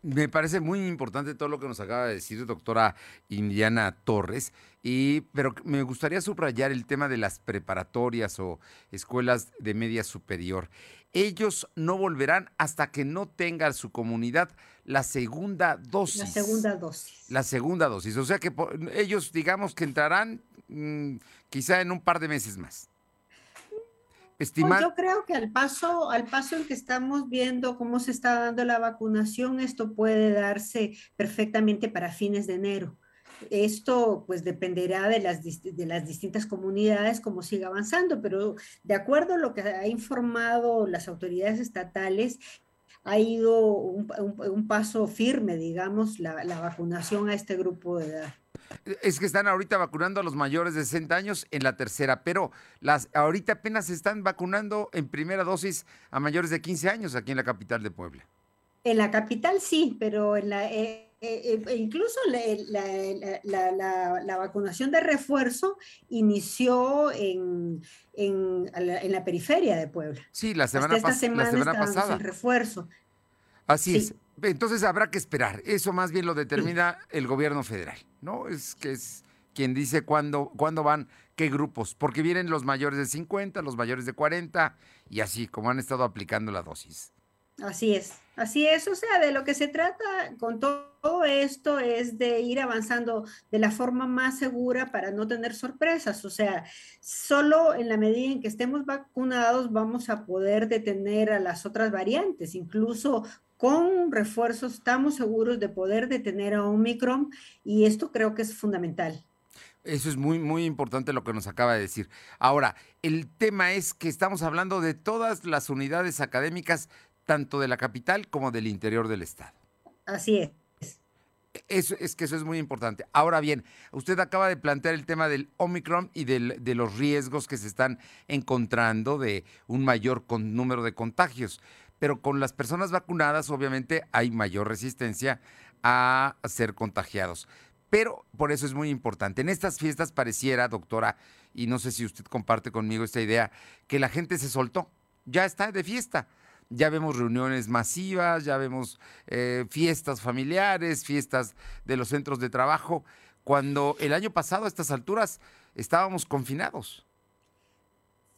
Me parece muy importante todo lo que nos acaba de decir doctora Indiana Torres, y, pero me gustaría subrayar el tema de las preparatorias o escuelas de media superior. Ellos no volverán hasta que no tengan su comunidad la segunda dosis. La segunda dosis. La segunda dosis. O sea que ellos digamos que entrarán mm, quizá en un par de meses más. Pues yo creo que al paso, al paso en que estamos viendo cómo se está dando la vacunación, esto puede darse perfectamente para fines de enero. Esto pues dependerá de las, de las distintas comunidades cómo siga avanzando, pero de acuerdo a lo que ha informado las autoridades estatales, ha ido un, paso firme, digamos, la, la vacunación a este grupo de edad. Es que están ahorita vacunando a los mayores de 60 años en la tercera, pero las ahorita apenas se están vacunando en primera dosis a mayores de 15 años aquí en la capital de Puebla. En la capital sí, pero en la, eh, eh, eh, incluso la, vacunación de refuerzo inició en, en, la, periferia de Puebla. Sí, la semana, esta semana, la semana pasada. El refuerzo. Así es. Entonces habrá que esperar. Eso más bien lo determina el gobierno federal, ¿no? Es que es quien dice cuándo, cuándo van, qué grupos, porque vienen los mayores de 50, los mayores de 40 y así, como han estado aplicando la dosis. Así es, así es. O sea, de lo que se trata con todo esto es de ir avanzando de la forma más segura para no tener sorpresas. O sea, solo en la medida en que estemos vacunados vamos a poder detener a las otras variantes. Incluso con refuerzos estamos seguros de poder detener a Omicron y esto creo que es fundamental. Eso es muy, muy importante lo que nos acaba de decir. Ahora, el tema es que estamos hablando de todas las unidades académicas, tanto de la capital como del interior del estado. Así es. Eso, es que eso es muy importante. Ahora bien, usted acaba de plantear el tema del Omicron y de los riesgos que se están encontrando de un mayor número de contagios pero con las personas vacunadas obviamente hay mayor resistencia a ser contagiados. Pero por eso es muy importante. En estas fiestas pareciera, doctora, y no sé si usted comparte conmigo esta idea, que la gente se soltó, ya está de fiesta. Ya vemos reuniones masivas, ya vemos eh, fiestas familiares, fiestas de los centros de trabajo, cuando el año pasado a estas alturas estábamos confinados.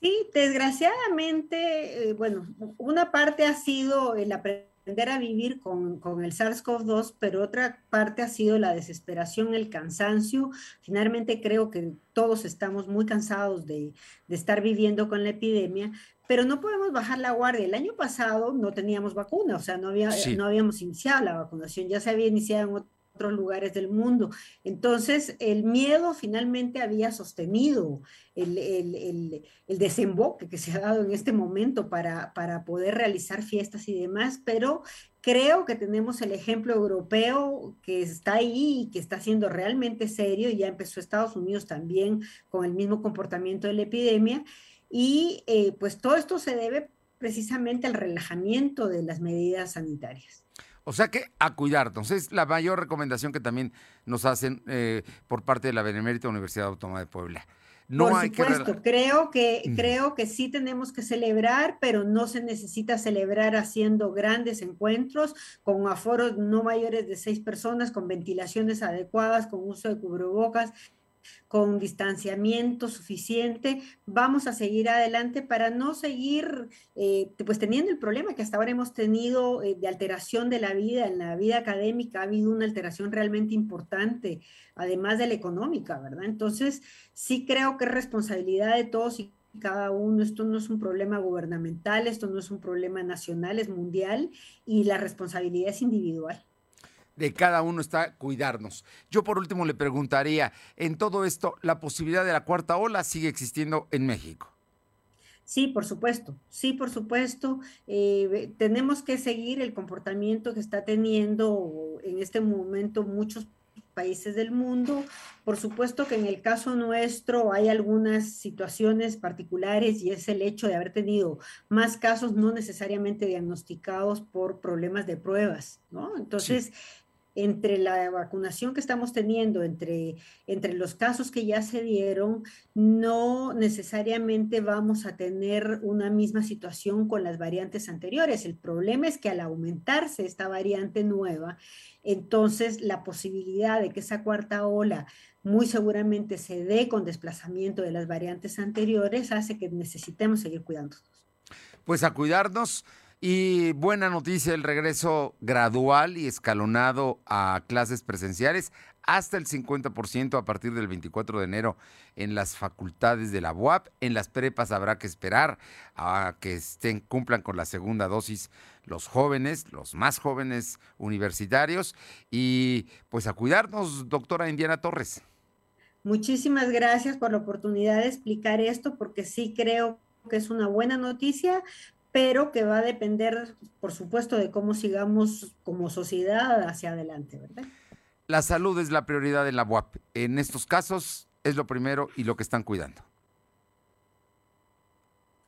Sí, desgraciadamente, eh, bueno, una parte ha sido el aprender a vivir con, el SARS-CoV-2, pero otra parte ha sido la desesperación, el cansancio. Finalmente creo que todos estamos muy cansados de, estar viviendo con la epidemia, pero no podemos bajar la guardia. El año pasado no teníamos vacuna, o sea, no, había, no habíamos iniciado la vacunación, ya se había iniciado en otros lugares del mundo. Entonces, el miedo finalmente había sostenido el, el, el, desemboque que se ha dado en este momento para, para poder realizar fiestas y demás, pero creo que tenemos el ejemplo europeo que está ahí y que está siendo realmente serio, y ya empezó Estados Unidos también con el mismo comportamiento de la epidemia, y eh, pues todo esto se debe precisamente al relajamiento de las medidas sanitarias. O sea que a cuidarnos. Es la mayor recomendación que también nos hacen eh, por parte de la Benemérita Universidad Autónoma de Puebla. No Por hay supuesto, creo que creo que sí tenemos que celebrar, pero no se necesita celebrar haciendo grandes encuentros con aforos no mayores de seis personas, con ventilaciones adecuadas, con uso de cubrebocas con distanciamiento suficiente, vamos a seguir adelante para no seguir eh, pues teniendo el problema que hasta ahora hemos tenido eh, de alteración de la vida, en la vida académica. Ha habido una alteración realmente importante, además de la económica, ¿verdad? Entonces, sí creo que es responsabilidad de todos y cada uno, esto no es un problema gubernamental, esto no es un problema nacional, es mundial y la responsabilidad es individual de cada uno está cuidarnos. Yo por último le preguntaría, en todo esto, ¿la posibilidad de la cuarta ola sigue existiendo en México? Sí, por supuesto, sí, por supuesto. Eh, tenemos que seguir el comportamiento que está teniendo en este momento muchos países del mundo. Por supuesto que en el caso nuestro hay algunas situaciones particulares y es el hecho de haber tenido más casos no necesariamente diagnosticados por problemas de pruebas, ¿no? Entonces, entre la vacunación que estamos teniendo, entre, entre los casos que ya se dieron, no necesariamente vamos a tener una misma situación con las variantes anteriores. El problema es que al aumentarse esta variante nueva, entonces la posibilidad de que esa cuarta ola muy seguramente se dé con desplazamiento de las variantes anteriores hace que necesitemos seguir cuidándonos. Pues a cuidarnos. Y buena noticia, el regreso gradual y escalonado a clases presenciales hasta el 50% a partir del 24 de enero en las facultades de la UAP. En las prepas habrá que esperar a que estén, cumplan con la segunda dosis los jóvenes, los más jóvenes universitarios. Y pues a cuidarnos, doctora Indiana Torres. Muchísimas gracias por la oportunidad de explicar esto, porque sí creo que es una buena noticia pero que va a depender, por supuesto, de cómo sigamos como sociedad hacia adelante, ¿verdad? La salud es la prioridad en la UAP. En estos casos es lo primero y lo que están cuidando.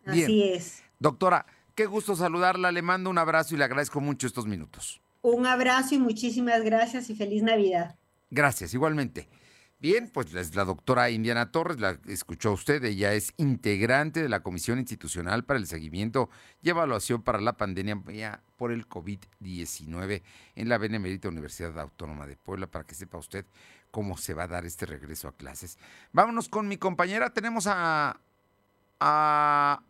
Así es. Doctora, qué gusto saludarla, le mando un abrazo y le agradezco mucho estos minutos. Un abrazo y muchísimas gracias y feliz Navidad. Gracias, igualmente. Bien, pues es la doctora Indiana Torres, la escuchó usted, ella es integrante de la Comisión Institucional para el Seguimiento y Evaluación para la Pandemia por el COVID-19 en la Benemérita Universidad Autónoma de Puebla, para que sepa usted cómo se va a dar este regreso a clases. Vámonos con mi compañera, tenemos a, a,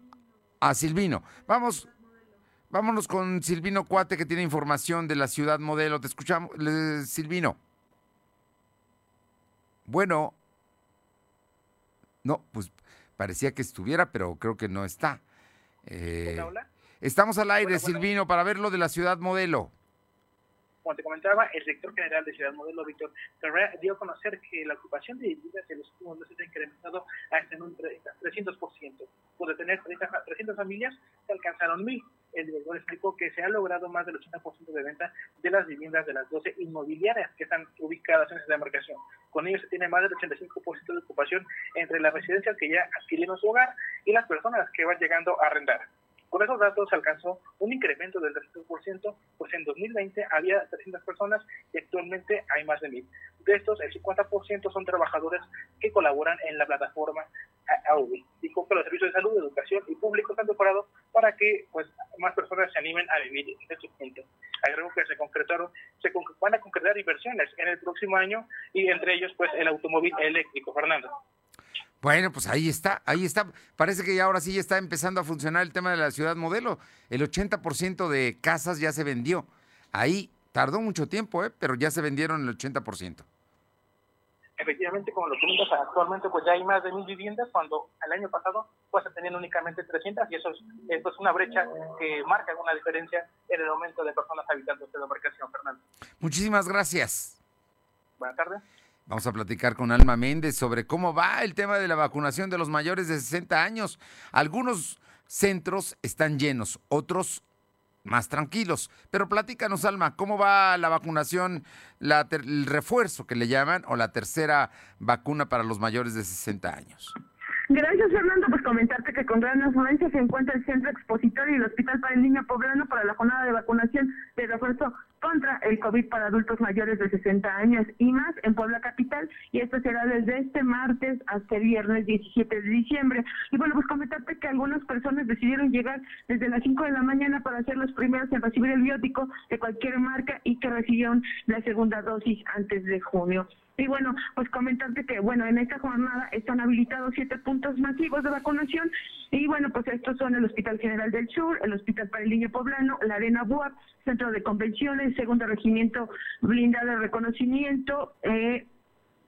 a Silvino. Vamos, vámonos con Silvino Cuate, que tiene información de la ciudad modelo. Te escuchamos, Silvino. Bueno, no, pues parecía que estuviera, pero creo que no está. Eh, estamos al aire, Silvino, para ver lo de la ciudad modelo. Como te comentaba, el director general de Ciudad Modelo, Víctor Carrera, dio a conocer que la ocupación de viviendas en los últimos meses ha incrementado hasta en un 300%. Por de tener 300 familias, se alcanzaron mil el director explicó que se ha logrado más del 80% de venta de las viviendas de las 12 inmobiliarias que están ubicadas en esa demarcación. Con ello se tiene más del 85% de ocupación entre las residencias que ya adquirieron su hogar y las personas que van llegando a arrendar. Con esos datos se alcanzó un incremento del 300%, pues en 2020 había 300 personas y actualmente hay más de 1000. De estos, el 50% son trabajadores que colaboran en la plataforma AUBI. Dijo que los servicios de salud, educación y públicos han mejorado para que pues, más personas se animen a vivir en este punto. Agregó que se concretaron, se van a concretar inversiones en el próximo año y entre ellos pues el automóvil eléctrico. Fernando. Bueno, pues ahí está, ahí está. Parece que ya ahora sí ya está empezando a funcionar el tema de la ciudad modelo. El 80% de casas ya se vendió. Ahí tardó mucho tiempo, ¿eh? pero ya se vendieron el 80%. Efectivamente, como lo comentas, actualmente pues ya hay más de mil viviendas, cuando el año pasado pues tenían únicamente 300 y eso es pues, una brecha que marca una diferencia en el aumento de personas habitando esta demarcación, Fernando. Muchísimas gracias. Buenas tardes. Vamos a platicar con Alma Méndez sobre cómo va el tema de la vacunación de los mayores de 60 años. Algunos centros están llenos, otros más tranquilos. Pero platícanos, Alma, ¿cómo va la vacunación, el refuerzo que le llaman, o la tercera vacuna para los mayores de 60 años? Gracias, Fernando. Pues comentarte que con gran afluencia se encuentra el Centro Expositor y el Hospital para el Niño Poblano para la jornada de vacunación de refuerzo contra el COVID para adultos mayores de 60 años y más en Puebla Capital y esto será desde este martes hasta el viernes 17 de diciembre. Y bueno, pues comentarte que algunas personas decidieron llegar desde las 5 de la mañana para ser los primeros en recibir el biótico de cualquier marca y que recibieron la segunda dosis antes de junio. Y bueno, pues comentarte que, bueno, en esta jornada están habilitados siete puntos masivos de vacunación. Y bueno, pues estos son el Hospital General del Sur, el Hospital para el Niño Poblano, la Arena BUAP, Centro de Convenciones, Segundo Regimiento Blindado de Reconocimiento, eh,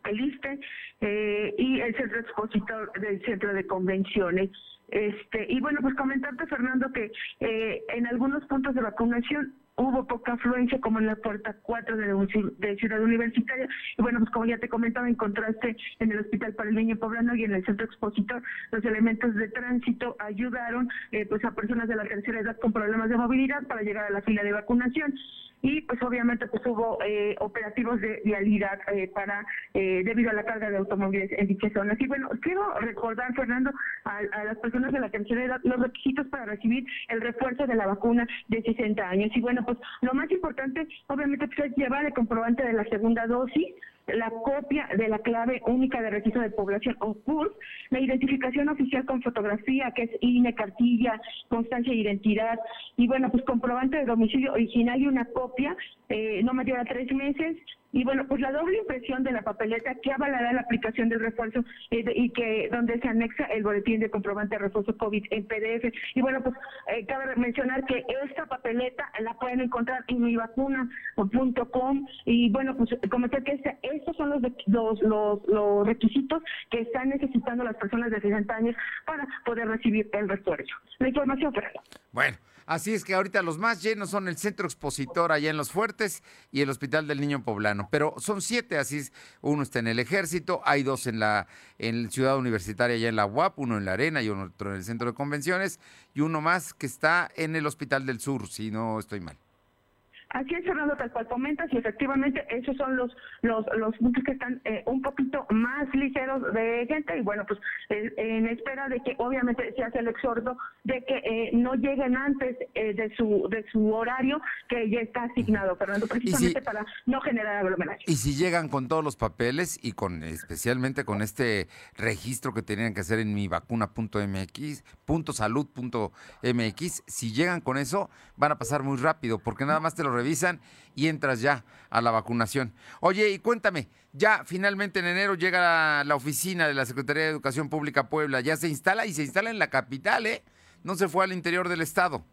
el ISTE eh, y el Centro Expositor del Centro de Convenciones. Este, y bueno, pues comentarte, Fernando, que eh, en algunos puntos de vacunación hubo poca afluencia como en la puerta 4 de, Ciudad Universitaria. Y bueno, pues como ya te comentaba, encontraste en el Hospital para el Niño Poblano y en el Centro Expositor los elementos de tránsito ayudaron eh, pues a personas de la tercera edad con problemas de movilidad para llegar a la fila de vacunación y pues obviamente pues hubo eh, operativos de vialidad eh, para eh, debido a la carga de automóviles en dichas zonas. Y bueno, quiero recordar, Fernando, a, las personas de la tercera los requisitos para recibir el refuerzo de la vacuna de 60 años. Y bueno, pues lo más importante, obviamente, pues, es llevar el comprobante de la segunda dosis, la copia de la clave única de registro de población o CURP, la identificación oficial con fotografía, que es INE, cartilla, constancia de identidad, y bueno, pues comprobante de domicilio original y una copia, eh, no mayor a tres meses, y bueno, pues la doble impresión de la papeleta que avalará la aplicación del refuerzo eh, y que donde se anexa el boletín de comprobante de refuerzo COVID en PDF. Y bueno, pues eh, cabe mencionar que esta papeleta la pueden encontrar en mivacuna.com y bueno, pues comentar que estos son los, los, los, los, requisitos que están necesitando las personas de 60 años para poder recibir el refuerzo. La información, Fernando. Bueno. Así es que ahorita los más llenos son el Centro Expositor allá en Los Fuertes y el Hospital del Niño Poblano. Pero son siete, así es. Uno está en el Ejército, hay dos en la en Ciudad Universitaria allá en la UAP, uno en la Arena y otro en el Centro de Convenciones y uno más que está en el Hospital del Sur, si no estoy mal. Así es, Fernando, tal cual comentas, y efectivamente esos son los los, los puntos que están eh, un poquito más ligeros de gente, y bueno, pues eh, en espera de que obviamente se hace el exhorto de que eh, no lleguen antes de su de su horario que ya está asignado, Fernando, precisamente para no generar aglomeración. Y si llegan con todos los papeles y con especialmente con este registro que tenían que hacer en mi vacuna.mx, .salud.mx, si llegan con eso, van a pasar muy rápido, porque nada más te lo revisan y entras ya a la vacunación. Oye, y cuéntame, ya finalmente en enero llega la, oficina de la Secretaría de Educación Pública Puebla, ya se instala y se instala en la capital, ¿eh? No se fue al interior del estado.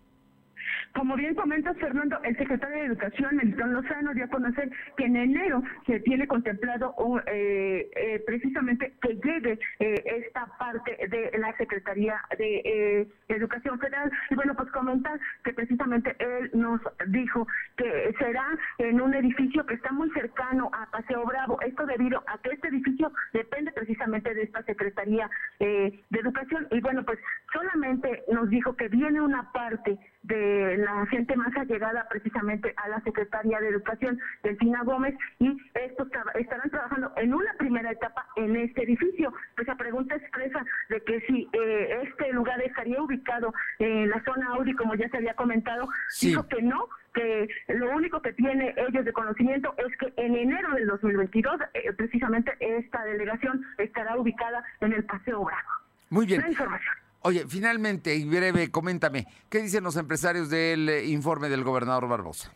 Como bien comenta Fernando, el secretario de Educación, Melitón Lozano, dio a conocer que en enero se tiene contemplado eh, eh, precisamente que llegue eh, esta parte de la Secretaría de Educación Federal. Y bueno, pues comentar que precisamente él nos dijo que será en un edificio que está muy cercano a Paseo Bravo. Esto debido a que este edificio depende precisamente de esta Secretaría de Educación. Y bueno, pues solamente nos dijo que viene una parte de la gente más allegada precisamente a la Secretaría de Educación, Delfina Gómez, y estos estarán trabajando en una primera etapa en este edificio. Pues la pregunta expresa de que si eh, este lugar estaría ubicado en la zona Audi, como ya se había comentado, dijo que no, que lo único que tiene ellos de conocimiento es que en enero del 2022 eh, precisamente esta delegación estará ubicada en el Paseo Bravo. Muy bien. La información. Oye, finalmente, y breve, coméntame, ¿qué dicen los empresarios del eh, informe del gobernador Barbosa?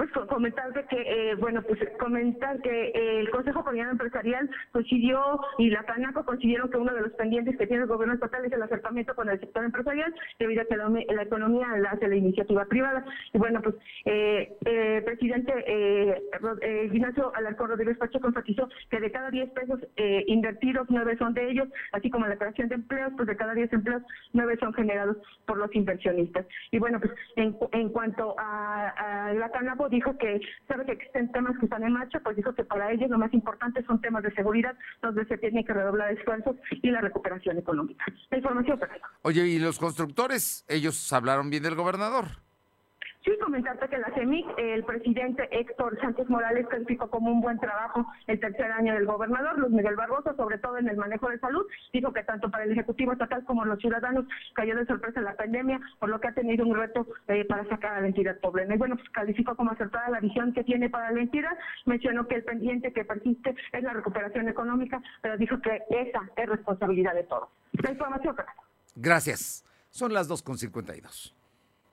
Pues comentar que, eh, bueno, pues comentar que el Consejo Coordinador Empresarial coincidió y la CANACO consiguieron que uno de los pendientes que tiene el gobierno estatal es el acercamiento con el sector empresarial, debido a que la, economía la hace la iniciativa privada. Y bueno, pues eh, eh presidente eh, eh, Ignacio Alarcón Rodríguez Pacheco enfatizó que de cada 10 pesos eh, invertidos, 9 son de ellos, así como la creación de empleos, pues de cada 10 empleos, 9 son generados por los inversionistas. Y bueno, pues en, en cuanto a, a la CANACO, dijo que sabe que existen temas que están en marcha, pues dijo que para ellos lo más importante son temas de seguridad, donde se tiene que redoblar esfuerzos y la recuperación económica. La información, Oye, ¿y los constructores? Ellos hablaron bien del gobernador. Sí, comentarte que la CEMIC, el presidente Héctor Sánchez Morales calificó como un buen trabajo el tercer año del gobernador Luis Miguel Barroso, sobre todo en el manejo de salud. Dijo que tanto para el Ejecutivo Estatal como los ciudadanos cayó de sorpresa la pandemia, por lo que ha tenido un reto eh, para sacar a la entidad poblena. Y bueno, pues calificó como acertada la visión que tiene para la entidad. Mencionó que el pendiente que persiste es la recuperación económica, pero dijo que esa es responsabilidad de todos. La información, Gracias. Son las 2.52.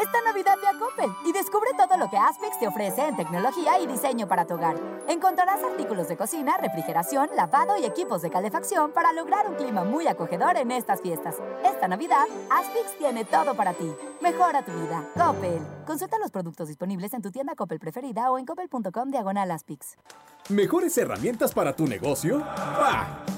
Esta Navidad ve a Coppel y descubre todo lo que Aspix te ofrece en tecnología y diseño para tu hogar. Encontrarás artículos de cocina, refrigeración, lavado y equipos de calefacción para lograr un clima muy acogedor en estas fiestas. Esta Navidad, Aspix tiene todo para ti. Mejora tu vida. Coppel. Consulta los productos disponibles en tu tienda Coppel preferida o en coppel.com diagonal Aspix. ¿Mejores herramientas para tu negocio? ¡Bah!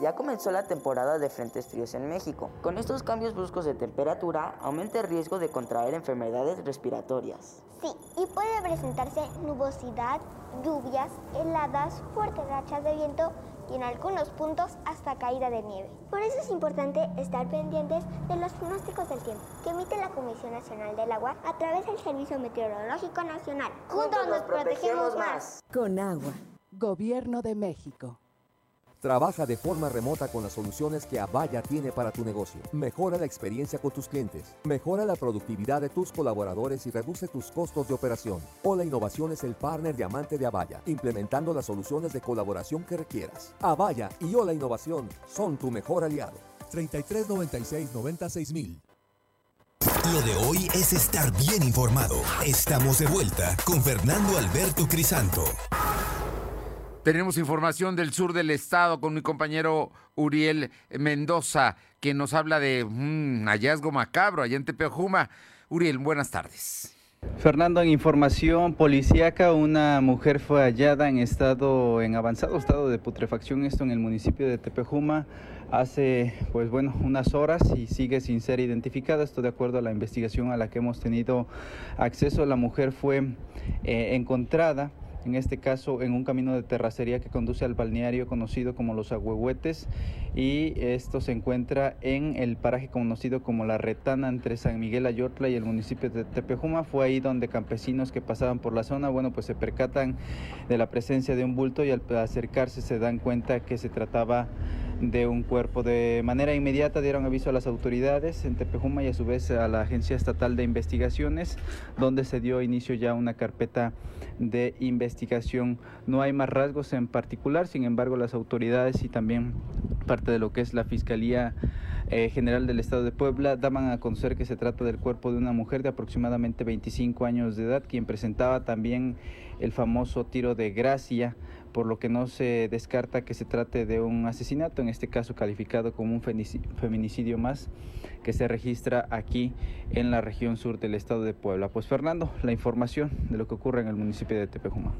Ya comenzó la temporada de frentes fríos en México. Con estos cambios bruscos de temperatura, aumenta el riesgo de contraer enfermedades respiratorias. Sí, y puede presentarse nubosidad, lluvias, heladas, fuertes rachas de viento y en algunos puntos hasta caída de nieve. Por eso es importante estar pendientes de los pronósticos del tiempo que emite la Comisión Nacional del Agua a través del Servicio Meteorológico Nacional. Juntos nos protegemos más. Con agua. Gobierno de México. Trabaja de forma remota con las soluciones que Avaya tiene para tu negocio. Mejora la experiencia con tus clientes. Mejora la productividad de tus colaboradores y reduce tus costos de operación. Hola Innovación es el partner diamante de Avaya, implementando las soluciones de colaboración que requieras. Avaya y Hola Innovación son tu mejor aliado. 33 96 96 mil. Lo de hoy es estar bien informado. Estamos de vuelta con Fernando Alberto Crisanto. Tenemos información del sur del estado con mi compañero Uriel Mendoza, que nos habla de hallazgo macabro allá en Tepejuma. Uriel, buenas tardes. Fernando, en información policíaca, una mujer fue hallada en estado, en avanzado estado de putrefacción, esto en el municipio de Tepejuma, hace, pues bueno, unas horas y sigue sin ser identificada. Esto de acuerdo a la investigación a la que hemos tenido acceso. La mujer fue eh, encontrada en este caso en un camino de terracería que conduce al balneario conocido como Los Agüehuetes y esto se encuentra en el paraje conocido como La Retana entre San Miguel Ayotla y el municipio de Tepejuma. Fue ahí donde campesinos que pasaban por la zona, bueno, pues se percatan de la presencia de un bulto y al acercarse se dan cuenta que se trataba de un cuerpo. De manera inmediata dieron aviso a las autoridades en Tepejuma y a su vez a la Agencia Estatal de Investigaciones, donde se dio inicio ya una carpeta de investigación. No hay más rasgos en particular, sin embargo las autoridades y también parte de lo que es la Fiscalía eh, General del Estado de Puebla daban a conocer que se trata del cuerpo de una mujer de aproximadamente 25 años de edad, quien presentaba también el famoso tiro de gracia por lo que no se descarta que se trate de un asesinato, en este caso calificado como un feminicidio más que se registra aquí en la región sur del estado de Puebla. Pues Fernando, la información de lo que ocurre en el municipio de Tepejuma.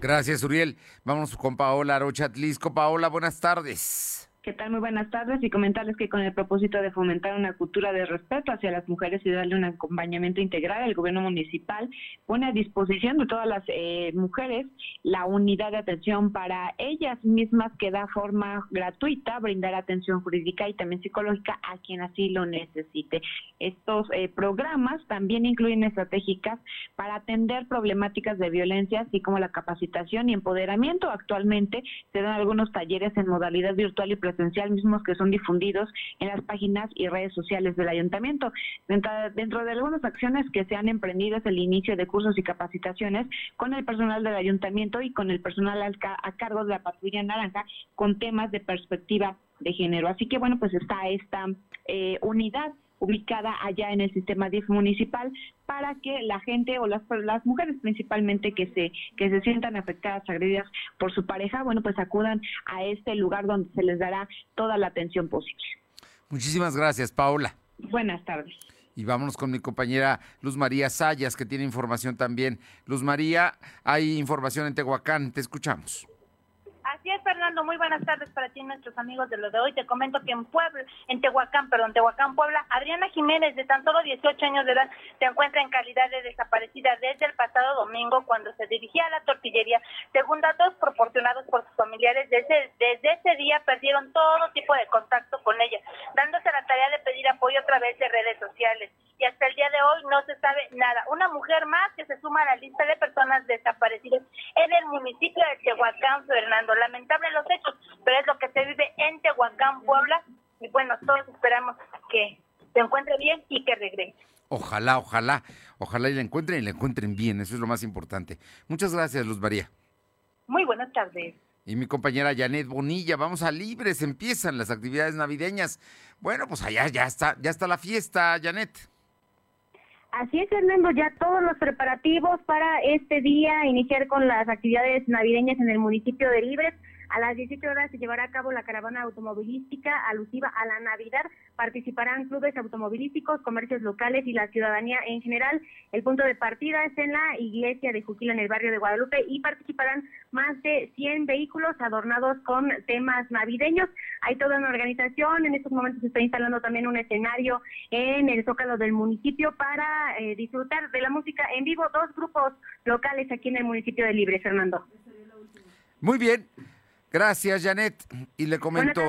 Gracias, Uriel. Vamos con Paola Arochatlisco. Paola, buenas tardes. ¿Qué tal? Muy buenas tardes y comentarles que con el propósito de fomentar una cultura de respeto hacia las mujeres y darle un acompañamiento integral, el gobierno municipal pone a disposición de todas las eh, mujeres la unidad de atención para ellas mismas que da forma gratuita brindar atención jurídica y también psicológica a quien así lo necesite. Estos eh, programas también incluyen estratégicas para atender problemáticas de violencia, así como la capacitación y empoderamiento. Actualmente se dan algunos talleres en modalidad virtual y presencial mismos que son difundidos en las páginas y redes sociales del ayuntamiento. Dentro, de algunas acciones que se han emprendido es el inicio de cursos y capacitaciones con el personal del ayuntamiento y con el personal a cargo de la patrulla naranja con temas de perspectiva de género. Así que bueno, pues está esta eh, unidad ubicada allá en el sistema DIF municipal para que la gente o las, las mujeres principalmente que se que se sientan afectadas, agredidas por su pareja, bueno, pues acudan a este lugar donde se les dará toda la atención posible. Muchísimas gracias, Paula. Buenas tardes. Y vámonos con mi compañera Luz María Sayas, que tiene información también. Luz María, hay información en Tehuacán, te escuchamos. Fernando. Muy buenas tardes para ti, nuestros amigos de lo de hoy. Te comento que en Puebla, en Tehuacán, perdón, Tehuacán, Puebla, Adriana Jiménez, de tan solo 18 años de edad, se encuentra en calidad de desaparecida desde el pasado domingo cuando se dirigía a la tortillería. Según datos proporcionados por sus familiares, desde, desde ese día perdieron todo tipo de contacto con ella, dándose la tarea de pedir apoyo a través de redes sociales. Y hasta el día de hoy no se sabe nada. Una mujer más que se suma a la lista de personas desaparecidas en el municipio de Tehuacán, Fernando lamentable los hechos, pero es lo que se vive en Tehuacán, Puebla, y bueno, todos esperamos que se encuentre bien y que regrese. Ojalá, ojalá, ojalá y la encuentren y la encuentren bien, eso es lo más importante. Muchas gracias, Luz María. Muy buenas tardes. Y mi compañera Janet Bonilla, vamos a Libres, empiezan las actividades navideñas. Bueno, pues allá ya está, ya está la fiesta, Janet. Así es, Fernando, ya todos los preparativos para este día, iniciar con las actividades navideñas en el municipio de Libres. A las 18 horas se llevará a cabo la caravana automovilística alusiva a la Navidad. Participarán clubes automovilísticos, comercios locales y la ciudadanía en general. El punto de partida es en la iglesia de Juquila, en el barrio de Guadalupe, y participarán más de 100 vehículos adornados con temas navideños. Hay toda una organización. En estos momentos se está instalando también un escenario en el zócalo del municipio para eh, disfrutar de la música en vivo. Dos grupos locales aquí en el municipio de Libre, Fernando. Muy bien. Gracias, Janet. Y le comento,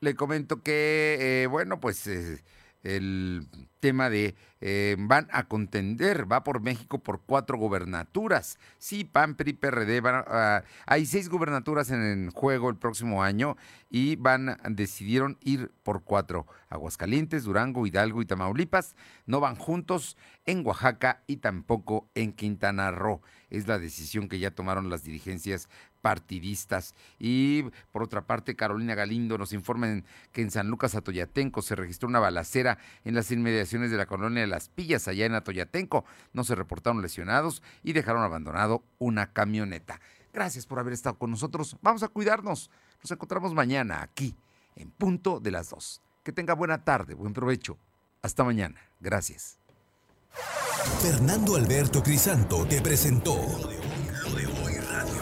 le comento que, eh, bueno, pues eh, el tema de eh, van a contender, va por México por cuatro gobernaturas. Sí, PAN, PRI, PRD, van a- hay seis gobernaturas en juego el próximo año y van, decidieron ir por cuatro. Aguascalientes, Durango, Hidalgo y Tamaulipas no van juntos en Oaxaca y tampoco en Quintana Roo. Es la decisión que ya tomaron las dirigencias partidistas. Y por otra parte, Carolina Galindo nos informa que en San Lucas Atoyatenco se registró una balacera en las inmediaciones de la colonia de Las Pillas, allá en Atoyatenco. No se reportaron lesionados y dejaron abandonado una camioneta. Gracias por haber estado con nosotros. Vamos a cuidarnos. Nos encontramos mañana aquí, en punto de las dos. Que tenga buena tarde, buen provecho. Hasta mañana. Gracias. Fernando Alberto Crisanto te presentó